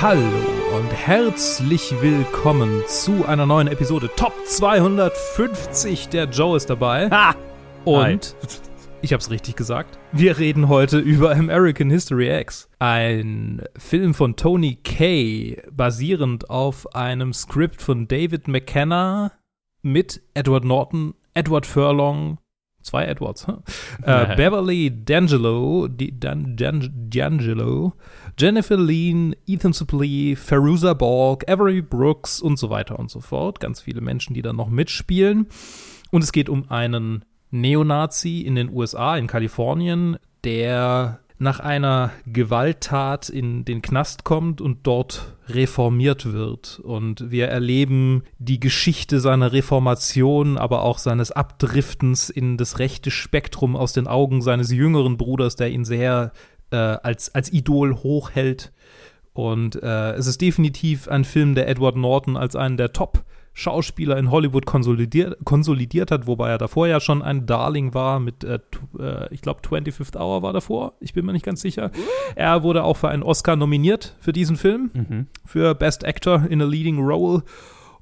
Hallo und herzlich willkommen zu einer neuen Episode Top 250. Der Joe ist dabei. Ha! Und ich hab's richtig gesagt. Wir reden heute über American History X. Ein Film von Tony Kay, basierend auf einem Skript von David McKenna mit Edward Norton, Edward Furlong, zwei Edwards, huh? äh, Beverly D'Angelo, D'Angelo, Jennifer Lean, Ethan Suplee, Feruza Balk, Avery Brooks und so weiter und so fort. Ganz viele Menschen, die da noch mitspielen. Und es geht um einen Neonazi in den USA, in Kalifornien, der nach einer Gewalttat in den Knast kommt und dort reformiert wird. Und wir erleben die Geschichte seiner Reformation, aber auch seines Abdriftens in das rechte Spektrum aus den Augen seines jüngeren Bruders, der ihn sehr äh, als, als Idol hochhält. Und äh, es ist definitiv ein Film, der Edward Norton als einen der Top Schauspieler in Hollywood konsolidiert, konsolidiert hat, wobei er davor ja schon ein Darling war mit, äh, äh, ich glaube, 25th Hour war davor, ich bin mir nicht ganz sicher. Er wurde auch für einen Oscar nominiert für diesen Film, Mhm. für Best Actor in a Leading Role.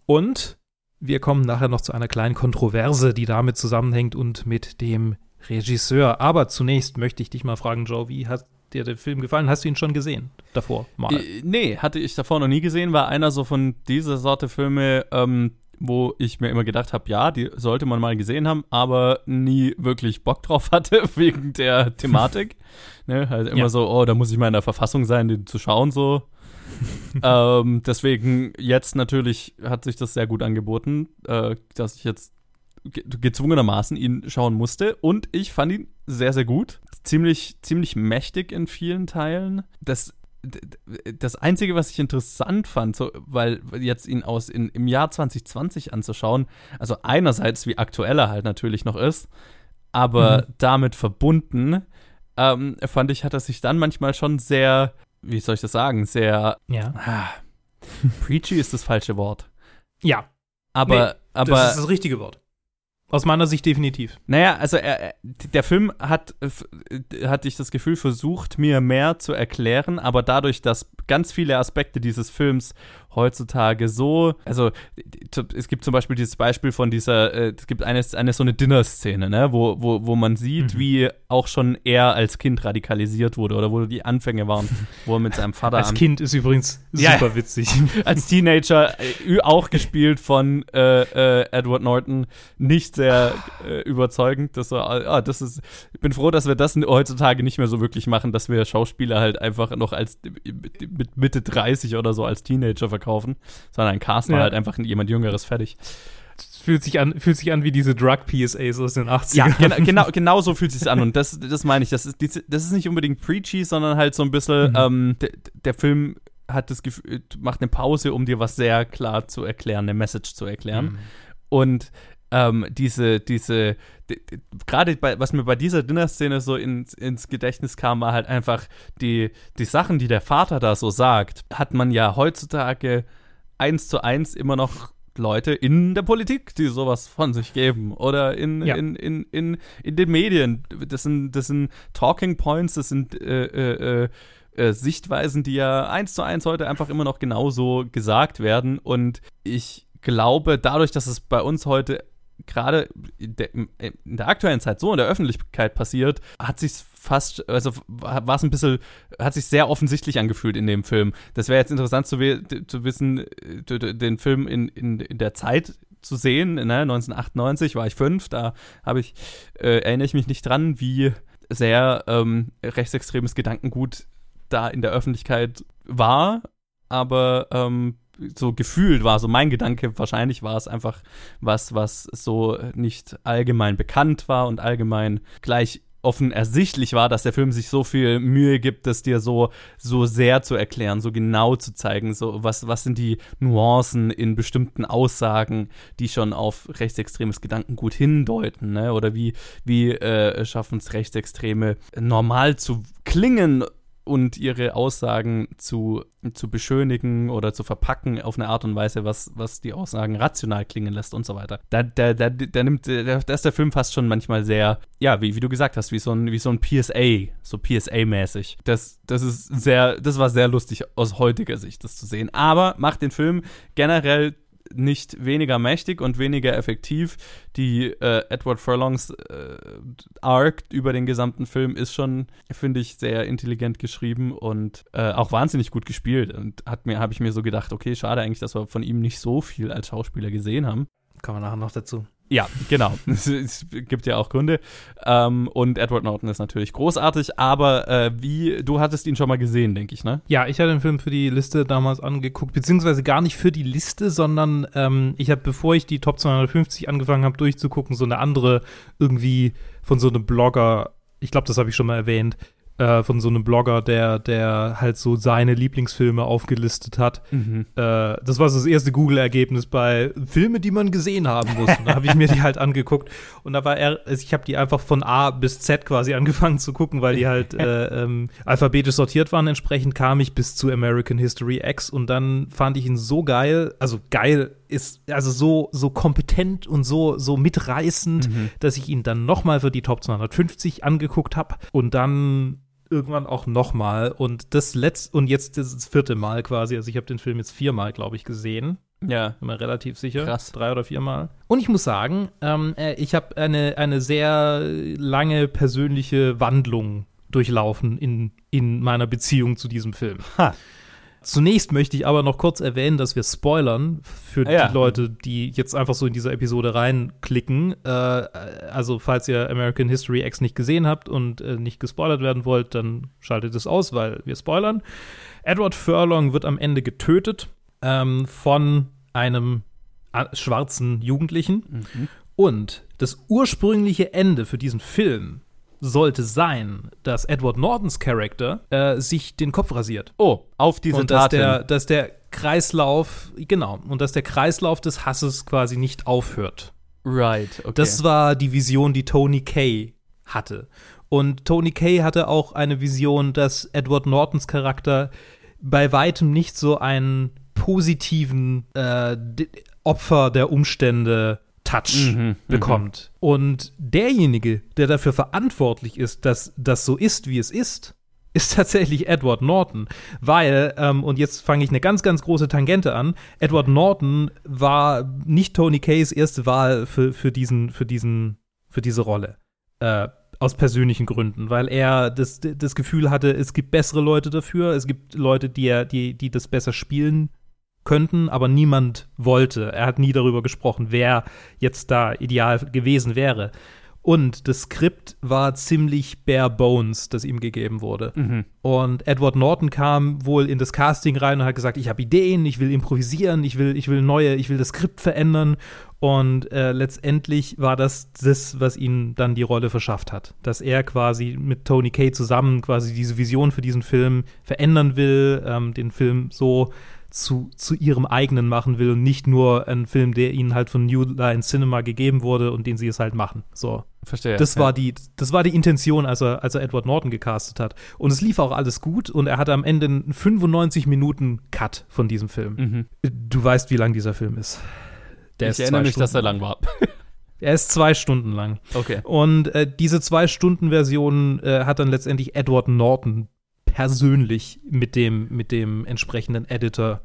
Und wir kommen nachher noch zu einer kleinen Kontroverse, die damit zusammenhängt und mit dem Regisseur. Aber zunächst möchte ich dich mal fragen, Joe, wie hat dir der Film gefallen? Hast du ihn schon gesehen davor mal? Äh, Nee, hatte ich davor noch nie gesehen, war einer so von dieser Sorte Filme, ähm, wo ich mir immer gedacht habe, ja, die sollte man mal gesehen haben, aber nie wirklich Bock drauf hatte wegen der Thematik. ne, halt immer Ja. so, oh, da muss ich mal in der Verfassung sein, den zu schauen so. ähm, deswegen jetzt natürlich hat sich das sehr gut angeboten, äh, dass ich jetzt ge gezwungenermaßen ihn schauen musste und ich fand ihn sehr, sehr gut. Ziemlich, ziemlich mächtig in vielen Teilen. Das, das Einzige, was ich interessant fand, so, weil jetzt ihn aus in, im Jahr 2020 anzuschauen, also einerseits, wie aktuell er halt natürlich noch ist, aber damit verbunden, ähm, fand ich, hat er sich dann manchmal schon sehr, wie soll ich das sagen, sehr ja. ah, preachy ist das falsche Wort. Ja, Aber, Nee, aber das ist das richtige Wort. Aus meiner Sicht definitiv. Naja, also er, er- der Film hat, hatte ich das Gefühl, versucht, mir mehr zu erklären, aber dadurch, dass ganz viele Aspekte dieses Films heutzutage so, also es gibt zum Beispiel dieses Beispiel von dieser, äh, es gibt eine, eine so eine Dinner-Szene, ne, wo, wo, wo man sieht, Mhm. wie auch schon er als Kind radikalisiert wurde oder wo die Anfänge waren, wo er mit seinem Vater Als Kind ist übrigens Ja. super witzig. als Teenager, äh, auch gespielt von äh, äh, Edward Norton, nicht sehr äh, überzeugend. Das, war, ah, das ist, ich bin froh, dass wir das heutzutage nicht mehr so wirklich machen, dass wir Schauspieler halt einfach noch als mit Mitte 30 oder so als Teenager verkaufen, sondern casten Ja. halt einfach jemand Jüngeres fertig. Fühlt sich an, fühlt sich an wie diese Drug-PSAs aus den 80ern. Ja, genau, genau, genau so fühlt es sich an. Und das, das meine ich. Das ist, das ist nicht unbedingt preachy, sondern halt so ein bisschen, Mhm. ähm, der, der Film hat das Gefühl, macht eine Pause, um dir was sehr klar zu erklären, eine Message zu erklären. Mhm. Und ähm, diese, diese, d- d- gerade bei, was mir bei dieser Dinner-Szene so ins, ins Gedächtnis kam, war halt einfach die, die Sachen, die der Vater da so sagt, hat man ja heutzutage eins zu eins immer noch Leute in der Politik, die sowas von sich geben oder in, Ja. in, in, in, in den Medien. Das sind, das sind Talking Points, das sind äh, äh, äh, äh, Sichtweisen, die ja eins zu eins heute einfach immer noch genauso gesagt werden. Und ich glaube, dadurch, dass es bei uns heute gerade in der, in der aktuellen Zeit so in der Öffentlichkeit passiert, hat sich fast, also war es ein bisschen, hat sich sehr offensichtlich angefühlt in dem Film. Das wäre jetzt interessant zu, zu wissen, äh, den Film in, in, in der Zeit zu sehen. Ne? 1998 war ich fünf, da habe ich, äh, erinnere ich mich nicht dran, wie sehr ähm, rechtsextremes Gedankengut da in der Öffentlichkeit war, aber ähm, so gefühlt war so mein Gedanke, wahrscheinlich war es einfach was, was so nicht allgemein bekannt war und allgemein gleich offen ersichtlich war, dass der Film sich so viel Mühe gibt, das dir so, so sehr zu erklären, so genau zu zeigen, so was, was sind die Nuancen in bestimmten Aussagen, die schon auf rechtsextremes Gedankengut hindeuten, ne? Oder wie, wie äh, schaffen es Rechtsextreme normal zu klingen und ihre Aussagen zu, zu beschönigen oder zu verpacken auf eine Art und Weise, was, was die Aussagen rational klingen lässt und so weiter. Da, da, da, da nimmt, da, ist der Film fast schon manchmal sehr, ja, wie, wie du gesagt hast, wie so ein, wie so ein PSA, so PSA-mäßig. Das, das ist sehr, das war sehr lustig aus heutiger Sicht, das zu sehen. Aber macht den Film generell nicht weniger mächtig und weniger effektiv. Die äh, Edward Furlongs äh, Arc über den gesamten Film ist schon, finde ich, sehr intelligent geschrieben und äh, auch wahnsinnig gut gespielt. Und habe ich mir so gedacht, okay, schade eigentlich, dass wir von ihm nicht so viel als Schauspieler gesehen haben. Kommen wir nachher noch dazu. Ja, genau. es gibt ja auch Gründe. Ähm, und Edward Norton ist natürlich großartig, aber äh, wie, du hattest ihn schon mal gesehen, denke ich, ne? Ja, ich hatte den Film für die Liste damals angeguckt, beziehungsweise gar nicht für die Liste, sondern ähm, ich habe, bevor ich die Top 250 angefangen habe durchzugucken, so eine andere irgendwie von so einem Blogger, ich glaube, das habe ich schon mal erwähnt, äh, von so einem Blogger, der, der halt so seine Lieblingsfilme aufgelistet hat. Mhm. Äh, das war so das erste Google-Ergebnis bei Filme, die man gesehen haben muss. Und da habe ich mir die halt angeguckt und da war er, also ich habe die einfach von A bis Z quasi angefangen zu gucken, weil die halt äh, ähm, alphabetisch sortiert waren. Entsprechend kam ich bis zu American History X und dann fand ich ihn so geil, also geil ist also so so kompetent und so so mitreißend, mhm. dass ich ihn dann noch mal für die Top 250 angeguckt habe und dann irgendwann auch nochmal. Und das letzte, und jetzt das vierte Mal quasi. Also ich habe den Film jetzt viermal, glaube ich, gesehen. Ja. Bin mir relativ sicher. Krass. Drei oder viermal. Und ich muss sagen, ähm, äh, ich habe eine, eine sehr lange persönliche Wandlung durchlaufen in, in meiner Beziehung zu diesem Film. Ha. Zunächst möchte ich aber noch kurz erwähnen, dass wir spoilern für ja. die Leute, die jetzt einfach so in diese Episode reinklicken. Äh, also, falls ihr American History X nicht gesehen habt und äh, nicht gespoilert werden wollt, dann schaltet es aus, weil wir spoilern. Edward Furlong wird am Ende getötet ähm, von einem äh, schwarzen Jugendlichen. Mhm. Und das ursprüngliche Ende für diesen Film sollte sein, dass Edward Nortons Charakter äh, sich den Kopf rasiert. Oh, auf diese und dass der, dass der Kreislauf, genau, und dass der Kreislauf des Hasses quasi nicht aufhört. Right, okay. Das war die Vision, die Tony Kay hatte. Und Tony Kay hatte auch eine Vision, dass Edward Nortons Charakter bei weitem nicht so einen positiven äh, Opfer der Umstände Touch mhm, mhm, bekommt. Und derjenige, der dafür verantwortlich ist, dass das so ist, wie es ist, ist tatsächlich Edward Norton. Weil, ähm, und jetzt fange ich eine ganz, ganz große Tangente an, Edward Norton war nicht Tony Kays erste Wahl für, für, diesen, für, diesen, für diese Rolle. Äh, aus persönlichen Gründen, weil er das, das Gefühl hatte, es gibt bessere Leute dafür, es gibt Leute, die, er, die, die das besser spielen könnten, aber niemand wollte. Er hat nie darüber gesprochen, wer jetzt da ideal gewesen wäre. Und das Skript war ziemlich bare bones, das ihm gegeben wurde. Mhm. Und Edward Norton kam wohl in das Casting rein und hat gesagt, ich habe Ideen, ich will improvisieren, ich will, ich will neue, ich will das Skript verändern. Und äh, letztendlich war das das, was ihm dann die Rolle verschafft hat. Dass er quasi mit Tony Kay zusammen quasi diese Vision für diesen Film verändern will, ähm, den Film so zu, zu ihrem eigenen machen will und nicht nur einen Film, der ihnen halt von New Line Cinema gegeben wurde und den sie es halt machen. So. Verstehe. Das ja. war die, das war die Intention, als er, als er Edward Norton gecastet hat. Und es lief auch alles gut und er hatte am Ende einen 95 Minuten Cut von diesem Film. Mhm. Du weißt, wie lang dieser Film ist. Der ich ist erinnere mich, Stunden. dass er lang war. Er ist zwei Stunden lang. Okay. Und äh, diese zwei Stunden Version äh, hat dann letztendlich Edward Norton persönlich mit dem, mit dem entsprechenden Editor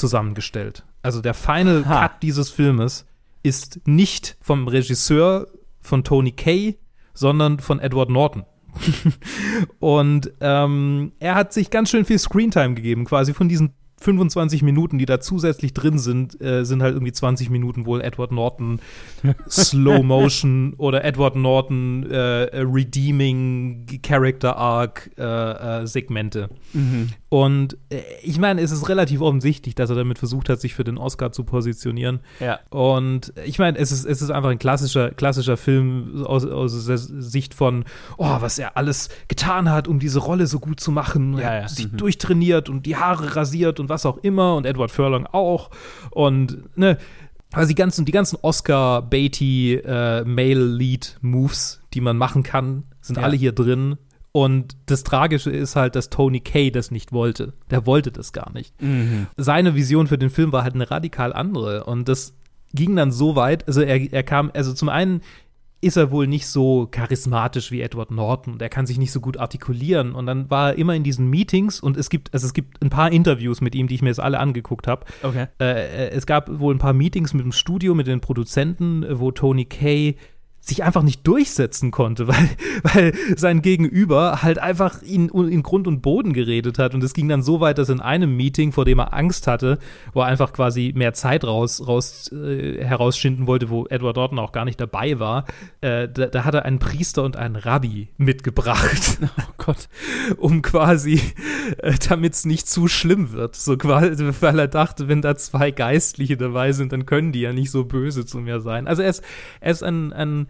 zusammengestellt. Also der Final ha. Cut dieses Filmes ist nicht vom Regisseur von Tony Kay, sondern von Edward Norton. und ähm, er hat sich ganz schön viel Screentime gegeben, quasi von diesen 25 Minuten, die da zusätzlich drin sind, äh, sind halt irgendwie 20 Minuten wohl Edward Norton Slow Motion oder Edward Norton äh, Redeeming Character Arc äh, äh Segmente. Mhm. Und äh, ich meine, es ist relativ offensichtlich, dass er damit versucht hat, sich für den Oscar zu positionieren. Ja. Und ich meine, es ist, es ist einfach ein klassischer, klassischer Film aus, aus der Sicht von, oh, was er alles getan hat, um diese Rolle so gut zu machen. Ja, hat sich mhm. durchtrainiert und die Haare rasiert und was auch immer und Edward Furlong auch und ne, also die ganzen, die ganzen Oscar-Beatty äh, Male-Lead-Moves, die man machen kann, sind ja. alle hier drin. Und das Tragische ist halt, dass Tony Kay das nicht wollte. Der wollte das gar nicht. Mhm. Seine Vision für den Film war halt eine radikal andere. Und das ging dann so weit, also er, er kam, also zum einen ist er wohl nicht so charismatisch wie Edward Norton und er kann sich nicht so gut artikulieren. Und dann war er immer in diesen Meetings und es gibt, also es gibt ein paar Interviews mit ihm, die ich mir jetzt alle angeguckt habe. Okay. Äh, es gab wohl ein paar Meetings mit dem Studio, mit den Produzenten, wo Tony Kay sich einfach nicht durchsetzen konnte, weil, weil sein Gegenüber halt einfach ihn in Grund und Boden geredet hat. Und es ging dann so weit, dass in einem Meeting, vor dem er Angst hatte, wo er einfach quasi mehr Zeit raus, raus äh, herausschinden wollte, wo Edward Norton auch gar nicht dabei war, äh, da, da hat er einen Priester und einen Rabbi mitgebracht. Oh Gott. um quasi, äh, damit es nicht zu schlimm wird. So quasi, weil er dachte, wenn da zwei Geistliche dabei sind, dann können die ja nicht so böse zu mir sein. Also er ist, er ist ein, ein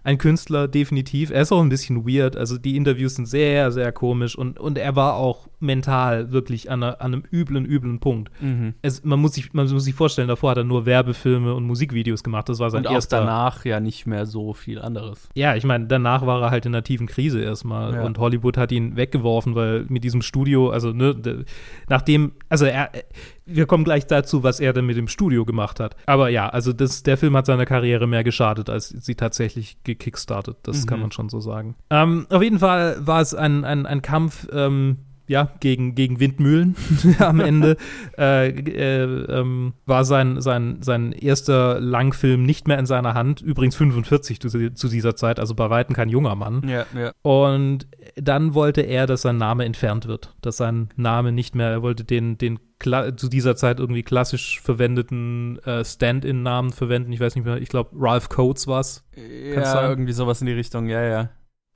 ein Künstler, definitiv. Er ist auch ein bisschen weird. Also die Interviews sind sehr, sehr komisch und, und er war auch mental wirklich an, einer, an einem üblen, üblen Punkt. Mhm. Es, man, muss sich, man muss sich vorstellen, davor hat er nur Werbefilme und Musikvideos gemacht. Das war sein Und auch erster. danach ja nicht mehr so viel anderes. Ja, ich meine, danach war er halt in einer tiefen Krise erstmal Ja. und Hollywood hat ihn weggeworfen, weil mit diesem Studio, also ne, de, nachdem, also er, wir kommen gleich dazu, was er denn mit dem Studio gemacht hat. Aber ja, also das, der Film hat seiner Karriere mehr geschadet, als sie tatsächlich gekickstartet. Das Mhm. kann man schon so sagen. Ähm, auf jeden Fall war es ein, ein, ein Kampf, ähm, ja, gegen, gegen Windmühlen am Ende. äh, äh, ähm, war sein, sein, sein erster Langfilm nicht mehr in seiner Hand. Übrigens 45 zu, zu dieser Zeit, also bei Weitem kein junger Mann. Ja, ja. Und dann wollte er, dass sein Name entfernt wird. Dass sein Name nicht mehr, er wollte den, den zu dieser Zeit irgendwie klassisch verwendeten äh, Stand-in-Namen verwenden. Ich weiß nicht mehr, ich glaube, Ralph Coates war's. Kann's Ja, irgendwie sowas in die Richtung, ja, ja.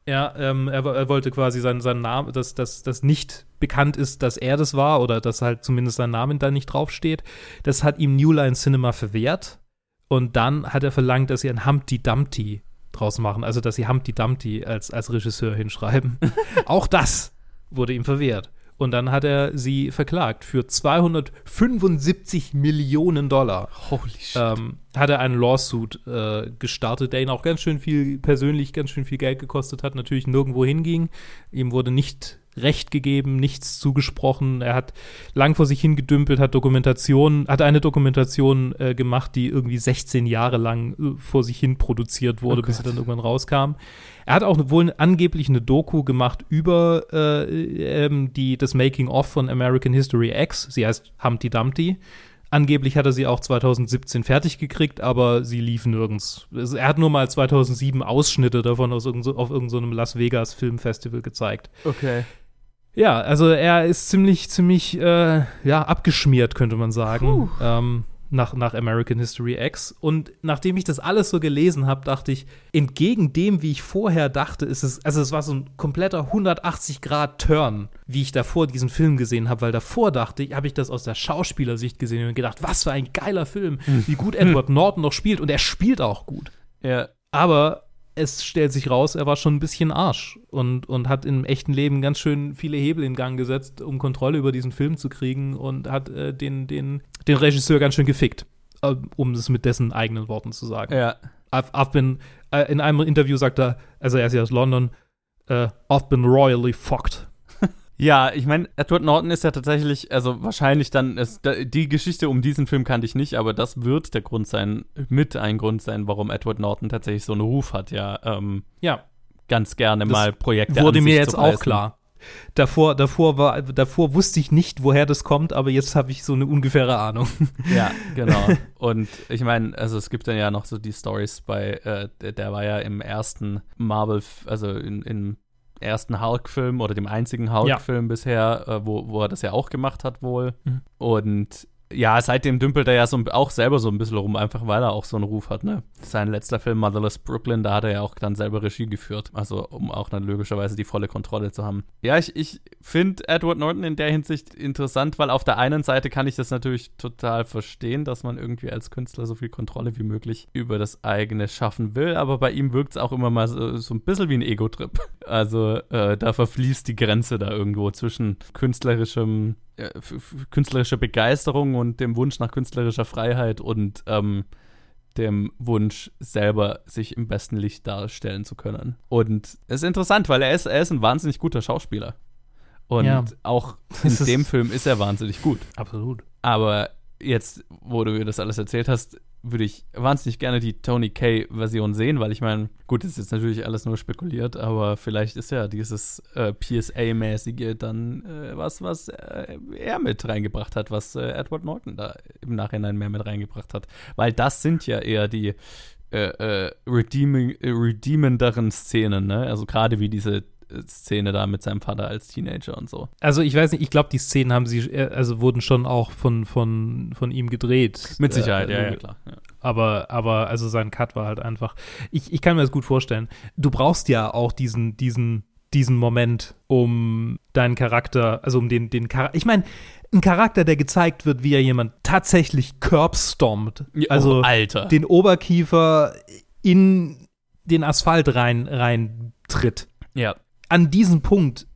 Ja, ähm, er, er wollte quasi seinen, seinen Namen, dass, dass nicht bekannt ist, dass er das war oder dass halt zumindest sein Name da nicht draufsteht. Das hat ihm New Line Cinema verwehrt. Und dann hat er verlangt, dass sie ein Humpty Dumpty draus machen. Also, dass sie Humpty Dumpty als, als Regisseur hinschreiben. Auch das wurde ihm verwehrt. Und dann hat er sie verklagt für 275 Millionen Dollar Holy shit. ähm, hat er einen Lawsuit äh, gestartet, der ihn auch ganz schön viel persönlich ganz schön viel Geld gekostet hat, natürlich nirgendwo hinging. Ihm wurde nicht Recht gegeben, nichts zugesprochen. Er hat lang vor sich hingedümpelt, hat Dokumentation, hat eine Dokumentation äh, gemacht, die irgendwie 16 Jahre lang äh, vor sich hin produziert wurde, Oh bis sie dann irgendwann rauskam. Er hat auch wohl angeblich eine Doku gemacht über äh, ähm, die, das Making-of von American History X. Sie heißt Humpty Dumpty. Angeblich hat er sie auch 2017 fertig gekriegt, aber sie lief nirgends. Er hat nur mal 2007 Ausschnitte davon aus irgend so, auf irgendeinem Las Vegas Filmfestival gezeigt. okay. Ja, also er ist ziemlich, ziemlich, äh, ja, abgeschmiert, könnte man sagen, ähm, nach, nach American History X. Und nachdem ich das alles so gelesen habe, dachte ich, entgegen dem, wie ich vorher dachte, ist es, also es war so ein kompletter 180-Grad-Turn, wie ich davor diesen Film gesehen habe, weil davor dachte ich, habe ich das aus der Schauspielersicht gesehen und gedacht, was für ein geiler Film, wie gut Edward Norton noch spielt und er spielt auch gut. Ja. Aber es stellt sich raus, er war schon ein bisschen Arsch und, und hat im echten Leben ganz schön viele Hebel in Gang gesetzt, um Kontrolle über diesen Film zu kriegen und hat äh, den, den, den Regisseur ganz schön gefickt, äh, um es mit dessen eigenen Worten zu sagen. Ja. I've, I've been, äh, in einem Interview sagt er, also er ist ja aus London, äh, I've been royally fucked. Ja, ich meine, Edward Norton ist ja tatsächlich, also wahrscheinlich dann, ist, die Geschichte um diesen Film kannte ich nicht, aber das wird der Grund sein, mit ein Grund sein, warum Edward Norton tatsächlich so einen Ruf hat, ja, ähm, Ja, ganz gerne Das mal Projekte wurde mir jetzt auch klar. Davor, davor, war, davor wusste ich nicht, woher das kommt, aber jetzt habe ich so eine ungefähre Ahnung. Ja, genau. Und ich meine, also es gibt dann ja noch so die Stories bei, äh, der, war ja im ersten Marvel, also in, im ersten Hulk-Film oder dem einzigen Hulk-Film bisher, äh, wo, wo er das ja auch gemacht hat wohl. Mhm. Und ja, seitdem dümpelt er ja so, auch selber so ein bisschen rum, einfach weil er auch so einen Ruf hat, ne? Sein letzter Film, Motherless Brooklyn, da hat er ja auch dann selber Regie geführt. Also, um auch dann logischerweise die volle Kontrolle zu haben. Ja, ich, ich finde Edward Norton in der Hinsicht interessant, weil auf der einen Seite kann ich das natürlich total verstehen, dass man irgendwie als Künstler so viel Kontrolle wie möglich über das eigene schaffen will, aber bei ihm wirkt es auch immer mal so, so ein bisschen wie ein Ego-Trip. Also, äh, da verfließt die Grenze da irgendwo zwischen künstlerischem künstlerischer Begeisterung und dem Wunsch nach künstlerischer Freiheit und ähm, dem Wunsch, selber sich im besten Licht darstellen zu können. Und es ist interessant, weil er ist, er ist ein wahnsinnig guter Schauspieler. Und Ja. auch in dem Film ist er wahnsinnig gut. Absolut. Aber jetzt, wo du mir das alles erzählt hast, würde ich wahnsinnig gerne die Tony Kay-Version sehen, weil ich meine, gut, das ist jetzt natürlich alles nur spekuliert, aber vielleicht ist ja dieses äh, PSA-mäßige dann äh, was, was äh, er mit reingebracht hat, was äh, Edward Norton da im Nachhinein mehr mit reingebracht hat. Weil das sind ja eher die äh, äh, redeemenderen Szenen, ne? Also gerade wie diese Szene da mit seinem Vater als Teenager und so. Also ich weiß nicht, ich glaube, die Szenen haben sie, äh, also wurden schon auch von, von, von ihm gedreht. Mit Sicherheit, Äh, ja, ja, klar. Ja. Aber, aber, also sein Cut war halt einfach. Ich, ich kann mir das gut vorstellen. Du brauchst ja auch diesen, diesen, diesen Moment, um deinen Charakter, also um den, den Charakter. Ich meine, ein Charakter, der gezeigt wird, wie er jemand tatsächlich curbstompt. Ja, Also oh, Alter. den Oberkiefer in den Asphalt rein, rein tritt. ja. An diesem Punkt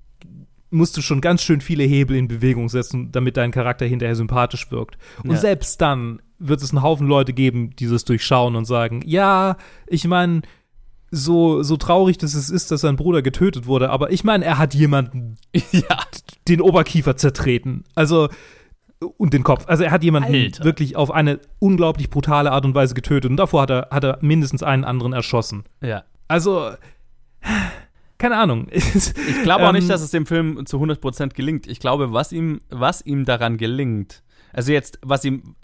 musst du schon ganz schön viele Hebel in Bewegung setzen, damit dein Charakter hinterher sympathisch wirkt. Und Ja. selbst dann wird es einen Haufen Leute geben, die das durchschauen und sagen, ja, ich meine, so, so traurig das es ist, dass sein Bruder getötet wurde, aber ich meine, er hat jemanden ja. den Oberkiefer zertreten. Also und den Kopf. Also er hat jemanden Alter. wirklich auf eine unglaublich brutale Art und Weise getötet und davor hat er, hat er mindestens einen anderen erschossen. Ja. Also, keine Ahnung. Ich glaube auch Ähm, nicht, dass es dem Film zu 100% gelingt. Ich glaube, was ihm, was ihm daran gelingt, also jetzt, was ihm,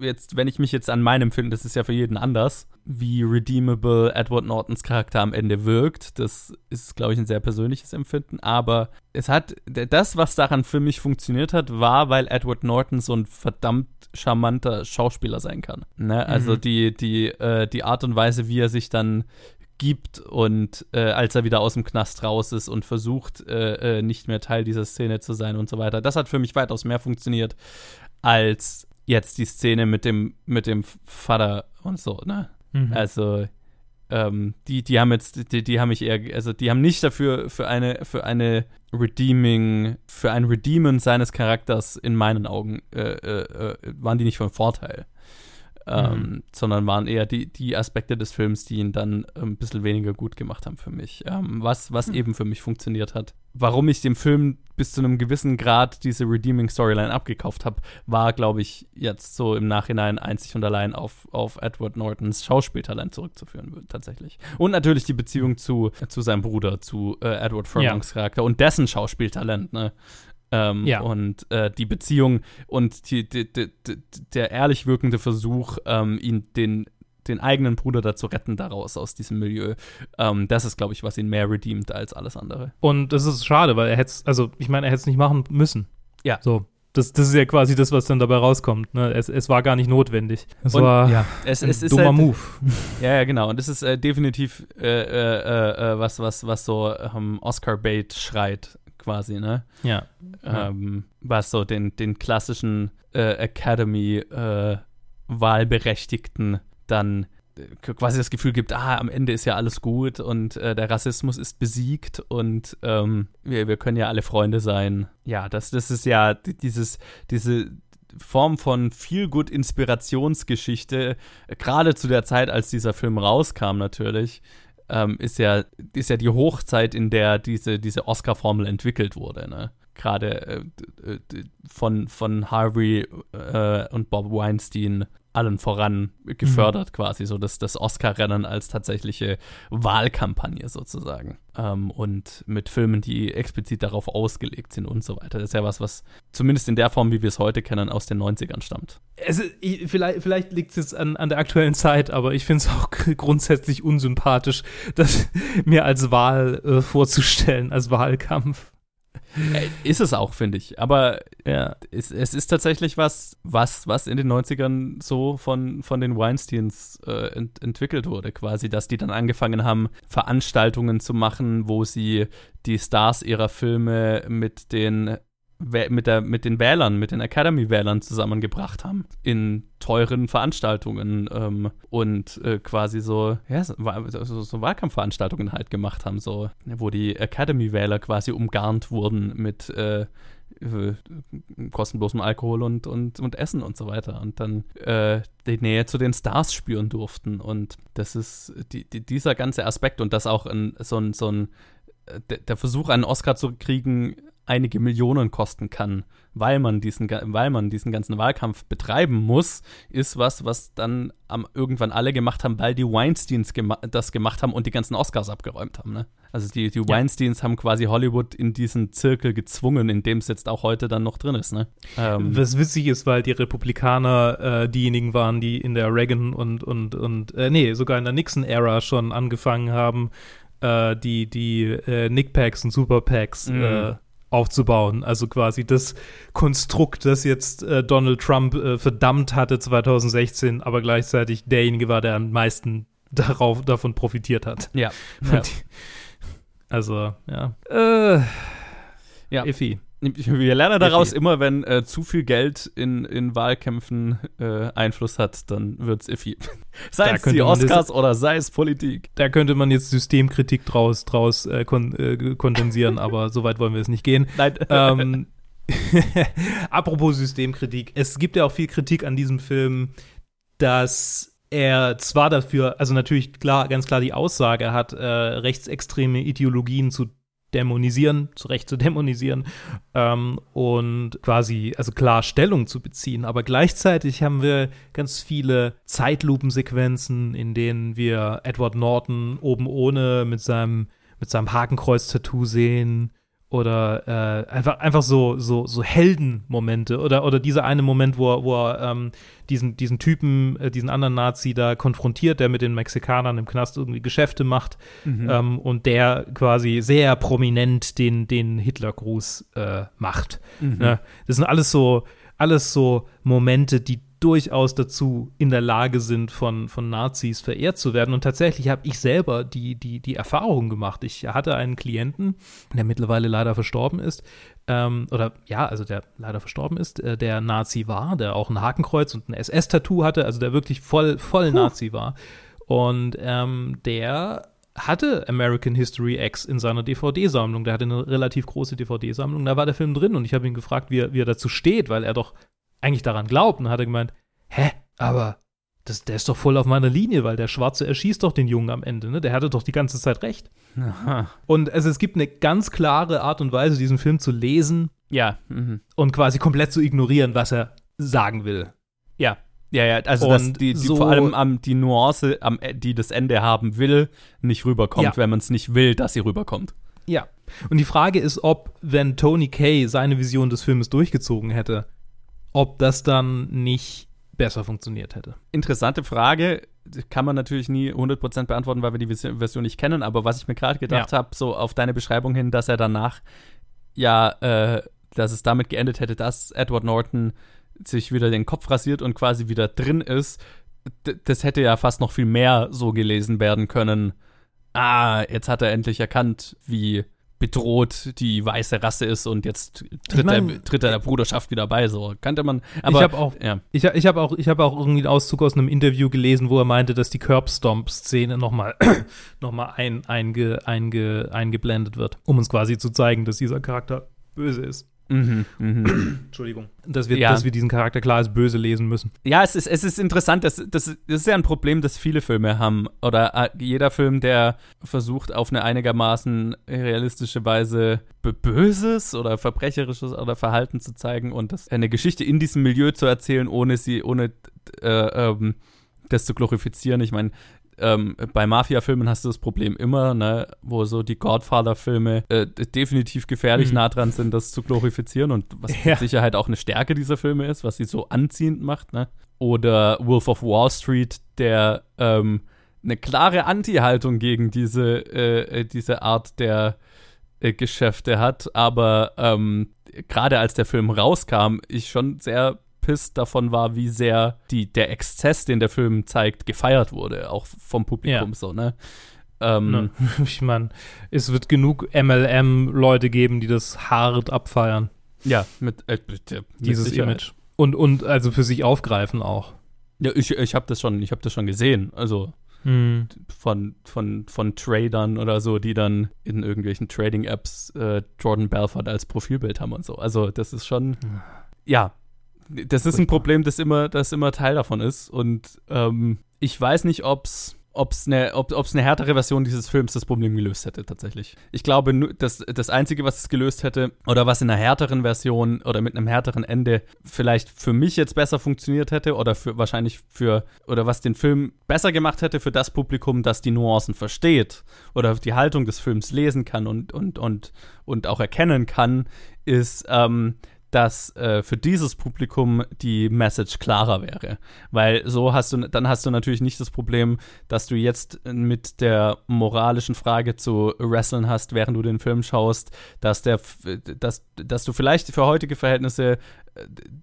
jetzt, wenn ich mich jetzt an meinem Film, das ist ja für jeden anders, wie redeemable Edward Nortons Charakter am Ende wirkt, das ist, glaube ich, ein sehr persönliches Empfinden, aber es hat, das, was daran für mich funktioniert hat, war, weil Edward Norton so ein verdammt charmanter Schauspieler sein kann. Ne? Also Mhm. die, die, äh, die Art und Weise, wie er sich dann gibt und äh, als er wieder aus dem Knast raus ist und versucht, äh, äh, nicht mehr Teil dieser Szene zu sein und so weiter. Das hat für mich weitaus mehr funktioniert als jetzt die Szene mit dem, mit dem Vater und so, ne? Mhm. Also, ähm, die, die haben jetzt, die, die haben mich eher, also die haben nicht dafür für eine, für eine Redeeming, für ein Redeemen seines Charakters in meinen Augen, äh, äh, äh, waren die nicht von Vorteil. Ähm, Mhm. sondern waren eher die, die Aspekte des Films, die ihn dann ähm, ein bisschen weniger gut gemacht haben für mich. Ähm, was was Hm. eben für mich funktioniert hat. Warum ich dem Film bis zu einem gewissen Grad diese Redeeming Storyline abgekauft habe, war, glaube ich, jetzt so im Nachhinein einzig und allein auf, auf Edward Nortons Schauspieltalent zurückzuführen tatsächlich. Und natürlich die Beziehung zu, zu seinem Bruder, zu äh, Edward Furlongs Charakter und dessen Schauspieltalent, ne? Ähm, Ja. Und äh, die Beziehung und die, die, die, der ehrlich wirkende Versuch, ähm, ihn den, den eigenen Bruder da zu retten daraus, aus diesem Milieu, ähm, das ist, glaube ich, was ihn mehr redeemt als alles andere. Und das ist schade, weil er hätte es, also ich meine, er hätte es nicht machen müssen. Ja. So. Das, das ist ja quasi das, was dann dabei rauskommt. Ne? Es, es war gar nicht notwendig. Es Und, war ja, es, ein es ist dummer halt, Move. Ja, ja, genau. Und das ist äh, definitiv äh, äh, äh, was, was, was so ähm, Oscar-Bait schreit, quasi, ne? Ja. Ähm, was so den, den klassischen äh, Academy-Wahlberechtigten dann äh, quasi das Gefühl gibt, ah, am Ende ist ja alles gut und äh, der Rassismus ist besiegt und ähm, wir, wir können ja alle Freunde sein. Ja, das, das ist ja di- dieses, diese Form von viel gut Inspirationsgeschichte, äh, gerade zu der Zeit, als dieser Film rauskam natürlich, ähm, ist ja ist ja die Hochzeit, in der diese diese Oscar-Formel entwickelt wurde. Ne? Gerade äh, von von Harvey äh, und Bob Weinstein allen voran gefördert quasi, so das, das Oscar-Rennen als tatsächliche Wahlkampagne sozusagen. Ähm, und mit Filmen, die explizit darauf ausgelegt sind und so weiter. Das ist ja was, was zumindest in der Form, wie wir es heute kennen, aus den 90ern stammt. Es, ich, vielleicht vielleicht liegt es jetzt an, an der aktuellen Zeit, aber ich finde es auch grundsätzlich unsympathisch, das mir als Wahl äh, vorzustellen, als Wahlkampf. Äh, Ist es auch, finde ich. Aber Ja. es, es ist tatsächlich was, was, was in den 90ern so von, von den Weinsteins äh, ent, entwickelt wurde, quasi, dass die dann angefangen haben, Veranstaltungen zu machen, wo sie die Stars ihrer Filme mit den mit, der, mit den Wählern, mit den Academy-Wählern zusammengebracht haben. In teuren Veranstaltungen ähm, und äh, quasi so, ja, so, so, Wahlkampfveranstaltungen halt gemacht haben, so, wo die Academy-Wähler quasi umgarnt wurden mit äh, äh, kostenlosem Alkohol und, und, und Essen und so weiter und dann äh, die Nähe zu den Stars spüren durften. Und das ist die, die, dieser ganze Aspekt und das auch ein, so ein, so ein äh, der Versuch, einen Oscar zu kriegen, einige Millionen kosten kann, weil man diesen, weil man diesen ganzen Wahlkampf betreiben muss, ist was, was dann am, irgendwann alle gemacht haben, weil die Weinsteins gema das gemacht haben und die ganzen Oscars abgeräumt haben. Ne? Also die, die ja. Weinsteins haben quasi Hollywood in diesen Zirkel gezwungen, in dem es jetzt auch heute dann noch drin ist. Ne? Ähm, was witzig ist, weil die Republikaner äh, diejenigen waren, die in der Reagan und, und, und äh, nee, sogar in der Nixon-Ära schon angefangen haben, äh, die, die äh, Nick Packs und Super Packs mhm. Aufzubauen. Also quasi das Konstrukt, das jetzt äh, Donald Trump äh, verdammt hatte 2016, aber gleichzeitig derjenige war, der am meisten darauf, davon profitiert hat. Ja. ja. also, ja. Äh, ja. Effi. Wir lernen daraus immer, wenn äh, zu viel Geld in, in Wahlkämpfen äh, Einfluss hat, dann wird es iffy. sei es die Oscars oder sei es Politik. Da könnte man jetzt Systemkritik draus, draus äh, kon äh, kondensieren, aber so weit wollen wir es nicht gehen. Nein. Ähm, apropos Systemkritik, es gibt ja auch viel Kritik an diesem Film, dass er zwar dafür, also natürlich klar, ganz klar die Aussage hat, äh, rechtsextreme Ideologien zu dämonisieren, zu Recht zu dämonisieren ähm, und quasi, also klar Stellung zu beziehen. Aber gleichzeitig haben wir ganz viele Zeitlupensequenzen, in denen wir Edward Norton oben ohne mit seinem, mit seinem Hakenkreuz-Tattoo sehen, oder äh, einfach einfach so so so Heldenmomente oder oder dieser eine Moment, wo er, wo er ähm, diesen diesen Typen, äh, diesen anderen Nazi da konfrontiert, der mit den Mexikanern im Knast irgendwie Geschäfte macht mhm. ähm, und der quasi sehr prominent den den Hitlergruß äh, macht. Mhm. Ne? Das sind alles so alles so Momente, die durchaus dazu in der Lage sind, von, von Nazis verehrt zu werden. Und tatsächlich habe ich selber die, die, die Erfahrung gemacht. Ich hatte einen Klienten, der mittlerweile leider verstorben ist, ähm, oder ja, also der leider verstorben ist, äh, der Nazi war, der auch ein Hakenkreuz und ein SS-Tattoo hatte, also der wirklich voll, voll Nazi war. Und ähm, der hatte American History X in seiner DVD-Sammlung. Der hatte eine relativ große DVD-Sammlung. Da war der Film drin und ich habe ihn gefragt, wie er, wie er dazu steht, weil er doch eigentlich daran glaubt und hat er gemeint, hä, aber das, der ist doch voll auf meiner Linie, weil der Schwarze erschießt doch den Jungen am Ende, ne? Der hatte doch die ganze Zeit recht. Aha. Und also es gibt eine ganz klare Art und Weise, diesen Film zu lesen. Ja. Mhm. Und quasi komplett zu ignorieren, was er sagen will. Ja. Ja, ja, also dass die, die so vor allem am, die Nuance, am, die das Ende haben will, nicht rüberkommt, ja. wenn man es nicht will, dass sie rüberkommt. Ja. Und die Frage ist, ob, wenn Tony Kay seine Vision des Filmes durchgezogen hätte, ob das dann nicht besser funktioniert hätte. Interessante Frage. Kann man natürlich nie 100% beantworten, weil wir die Version nicht kennen. Aber was ich mir gerade gedacht ja. habe, so auf deine Beschreibung hin, dass er danach ja, äh, dass es damit geendet hätte, dass Edward Norton sich wieder den Kopf rasiert und quasi wieder drin ist, das hätte ja fast noch viel mehr so gelesen werden können. Ah, jetzt hat er endlich erkannt, wie bedroht die weiße Rasse ist und jetzt tritt, ich mein, er, tritt er der Bruderschaft wieder bei. So kannte man. Aber ich habe auch, ja. ich, ich habe auch, ich habe auch irgendwie einen Auszug aus einem Interview gelesen, wo er meinte, dass die Curbstomp-Szene nochmal noch mal ein, einge, einge, eingeblendet wird, um uns quasi zu zeigen, dass dieser Charakter böse ist. Mhm, mhm. Entschuldigung. Dass wir, ja. dass wir diesen Charakter klar als böse lesen müssen. Ja, es ist, es ist interessant. Das, das, das ist ja ein Problem, das viele Filme haben. Oder äh, jeder Film, der versucht, auf eine einigermaßen realistische Weise Böses oder verbrecherisches oder Verhalten zu zeigen und das, eine Geschichte in diesem Milieu zu erzählen, ohne sie, ohne äh, ähm, das zu glorifizieren. Ich meine, ähm, bei Mafia-Filmen hast du das Problem immer, ne, wo so die Godfather-Filme äh, definitiv gefährlich mhm. nah dran sind, das zu glorifizieren und was ja. mit Sicherheit auch eine Stärke dieser Filme ist, was sie so anziehend macht, ne? Oder Wolf of Wall Street, der ähm, eine klare Anti-Haltung gegen diese, äh, äh diese Art der äh, Geschäfte hat, aber ähm, gerade als der Film rauskam, ich schon sehr angepisst davon war, wie sehr die, der Exzess, den der Film zeigt, gefeiert wurde, auch vom Publikum ja. so, ne? Ähm, ne. Ich meine, es wird genug MLM-Leute geben, die das hart abfeiern. Ja, mit, äh, mit dieses Image. Und, und also für sich aufgreifen auch. Ja, ich, ich habe das schon, ich habe das schon gesehen. Also Mhm. von, von, von Tradern oder so, die dann in irgendwelchen Trading-Apps äh, Jordan Belfort als Profilbild haben und so. Also das ist schon, ja, das ist ein Problem, das immer, das immer Teil davon ist. Und ähm, ich weiß nicht, ob's ob's eine, ob es eine härtere Version dieses Films das Problem gelöst hätte, tatsächlich. Ich glaube, das, das Einzige, was es gelöst hätte, oder was in einer härteren Version oder mit einem härteren Ende vielleicht für mich jetzt besser funktioniert hätte, oder für wahrscheinlich für, oder was den Film besser gemacht hätte für das Publikum, das die Nuancen versteht oder die Haltung des Films lesen kann und, und, und, und auch erkennen kann, ist, ähm, dass äh, für dieses Publikum die Message klarer wäre. Weil so hast du, dann hast du natürlich nicht das Problem, dass du jetzt mit der moralischen Frage zu wresteln hast, während du den Film schaust, dass der, dass, dass du vielleicht für heutige Verhältnisse äh,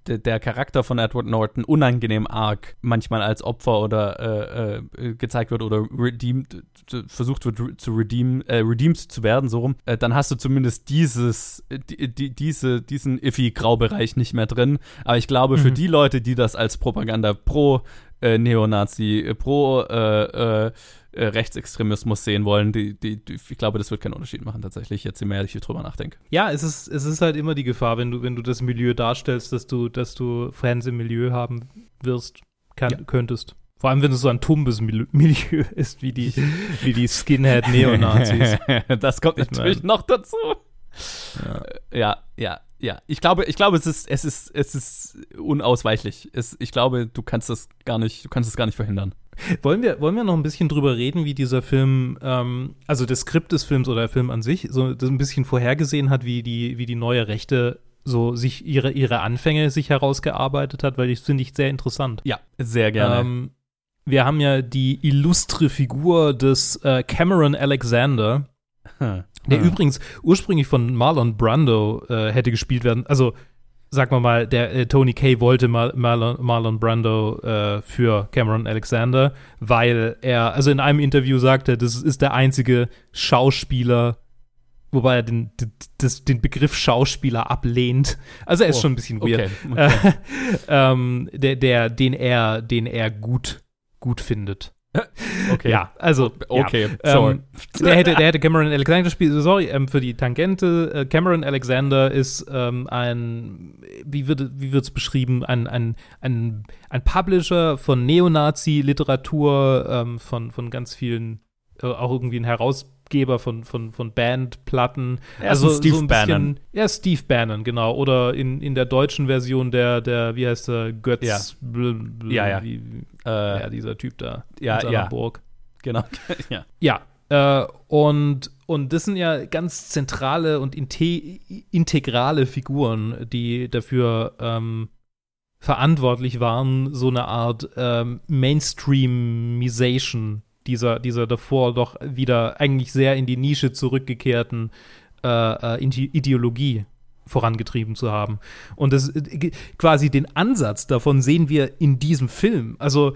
der Charakter von Edward Norton unangenehm arg manchmal als Opfer oder äh, äh, gezeigt wird oder redeemed, versucht wird zu redeem, äh, redeemed zu werden, so rum, äh, dann hast du zumindest dieses, die, die, diese, diesen iffy Graubereich nicht mehr drin. Aber ich glaube, für Mhm. die Leute, die das als Propaganda pro äh, Neonazi, äh, pro äh, Rechtsextremismus sehen wollen, die, die, die, ich glaube, das wird keinen Unterschied machen, tatsächlich, jetzt je mehr ich hier drüber nachdenke. Ja, es ist, es ist halt immer die Gefahr, wenn du, wenn du das Milieu darstellst, dass du, dass du Fans im Milieu haben wirst, kann, Ja. könntest. Vor allem, wenn es so ein tumbes Mil- Milieu ist, wie die, wie die Skinhead-Neonazis. das kommt Ich natürlich mein- noch dazu. ja. Ja, ja, ja. Ich glaube, ich glaube, es ist, es ist, es ist unausweichlich. Es, ich glaube, du kannst das gar nicht, du kannst es gar nicht verhindern. Wollen wir, wollen wir noch ein bisschen drüber reden, wie dieser Film, ähm, also das Skript des Films oder der Film an sich, so das ein bisschen vorhergesehen hat, wie die, wie die neue Rechte so sich ihre, ihre Anfänge sich herausgearbeitet hat, weil das finde ich sehr interessant. Ja, sehr gerne. Ähm, wir haben ja die illustre Figur des äh, Cameron Alexander, Hm. der Hm. übrigens ursprünglich von Marlon Brando äh, hätte gespielt werden. Also, sagen wir mal, der äh, Tony Kay wollte Mar Marlon, Marlon Brando äh, für Cameron Alexander, weil er, also in einem Interview sagte, das ist der einzige Schauspieler, wobei er den, das, den Begriff Schauspieler ablehnt. Also er ist Oh, schon ein bisschen weird. Okay. okay. Äh, ähm, der, der, den er, den er gut, gut findet. okay. Ja, also Okay, ja. sorry. Ähm, der, hätte, der hätte Cameron Alexander gespielt. Sorry ähm, für die Tangente. Äh, Cameron Alexander ist ähm, ein, wie wird wie wird's beschrieben, ein, ein, ein, ein Publisher von Neonazi-Literatur, ähm, von, von ganz vielen, äh, auch irgendwie ein Herausgeber von, von, von Bandplatten. Ist ein Steve ein Bannon. Ja, Steve Bannon, genau. Oder in, in der deutschen Version der, der wie heißt der, Götz. Ja. Bl, bl, Ja, ja. Wie, Äh, ja, dieser Typ da. ja, ja. Burg. Genau. ja. Ja, äh, und, und das sind ja ganz zentrale und inte integrale Figuren, die dafür ähm, verantwortlich waren, so eine Art ähm, Mainstreamisation dieser, dieser davor doch wieder eigentlich sehr in die Nische zurückgekehrten äh, äh, Ide- Ideologie vorangetrieben zu haben. Und das äh, quasi den Ansatz davon sehen wir in diesem Film. Also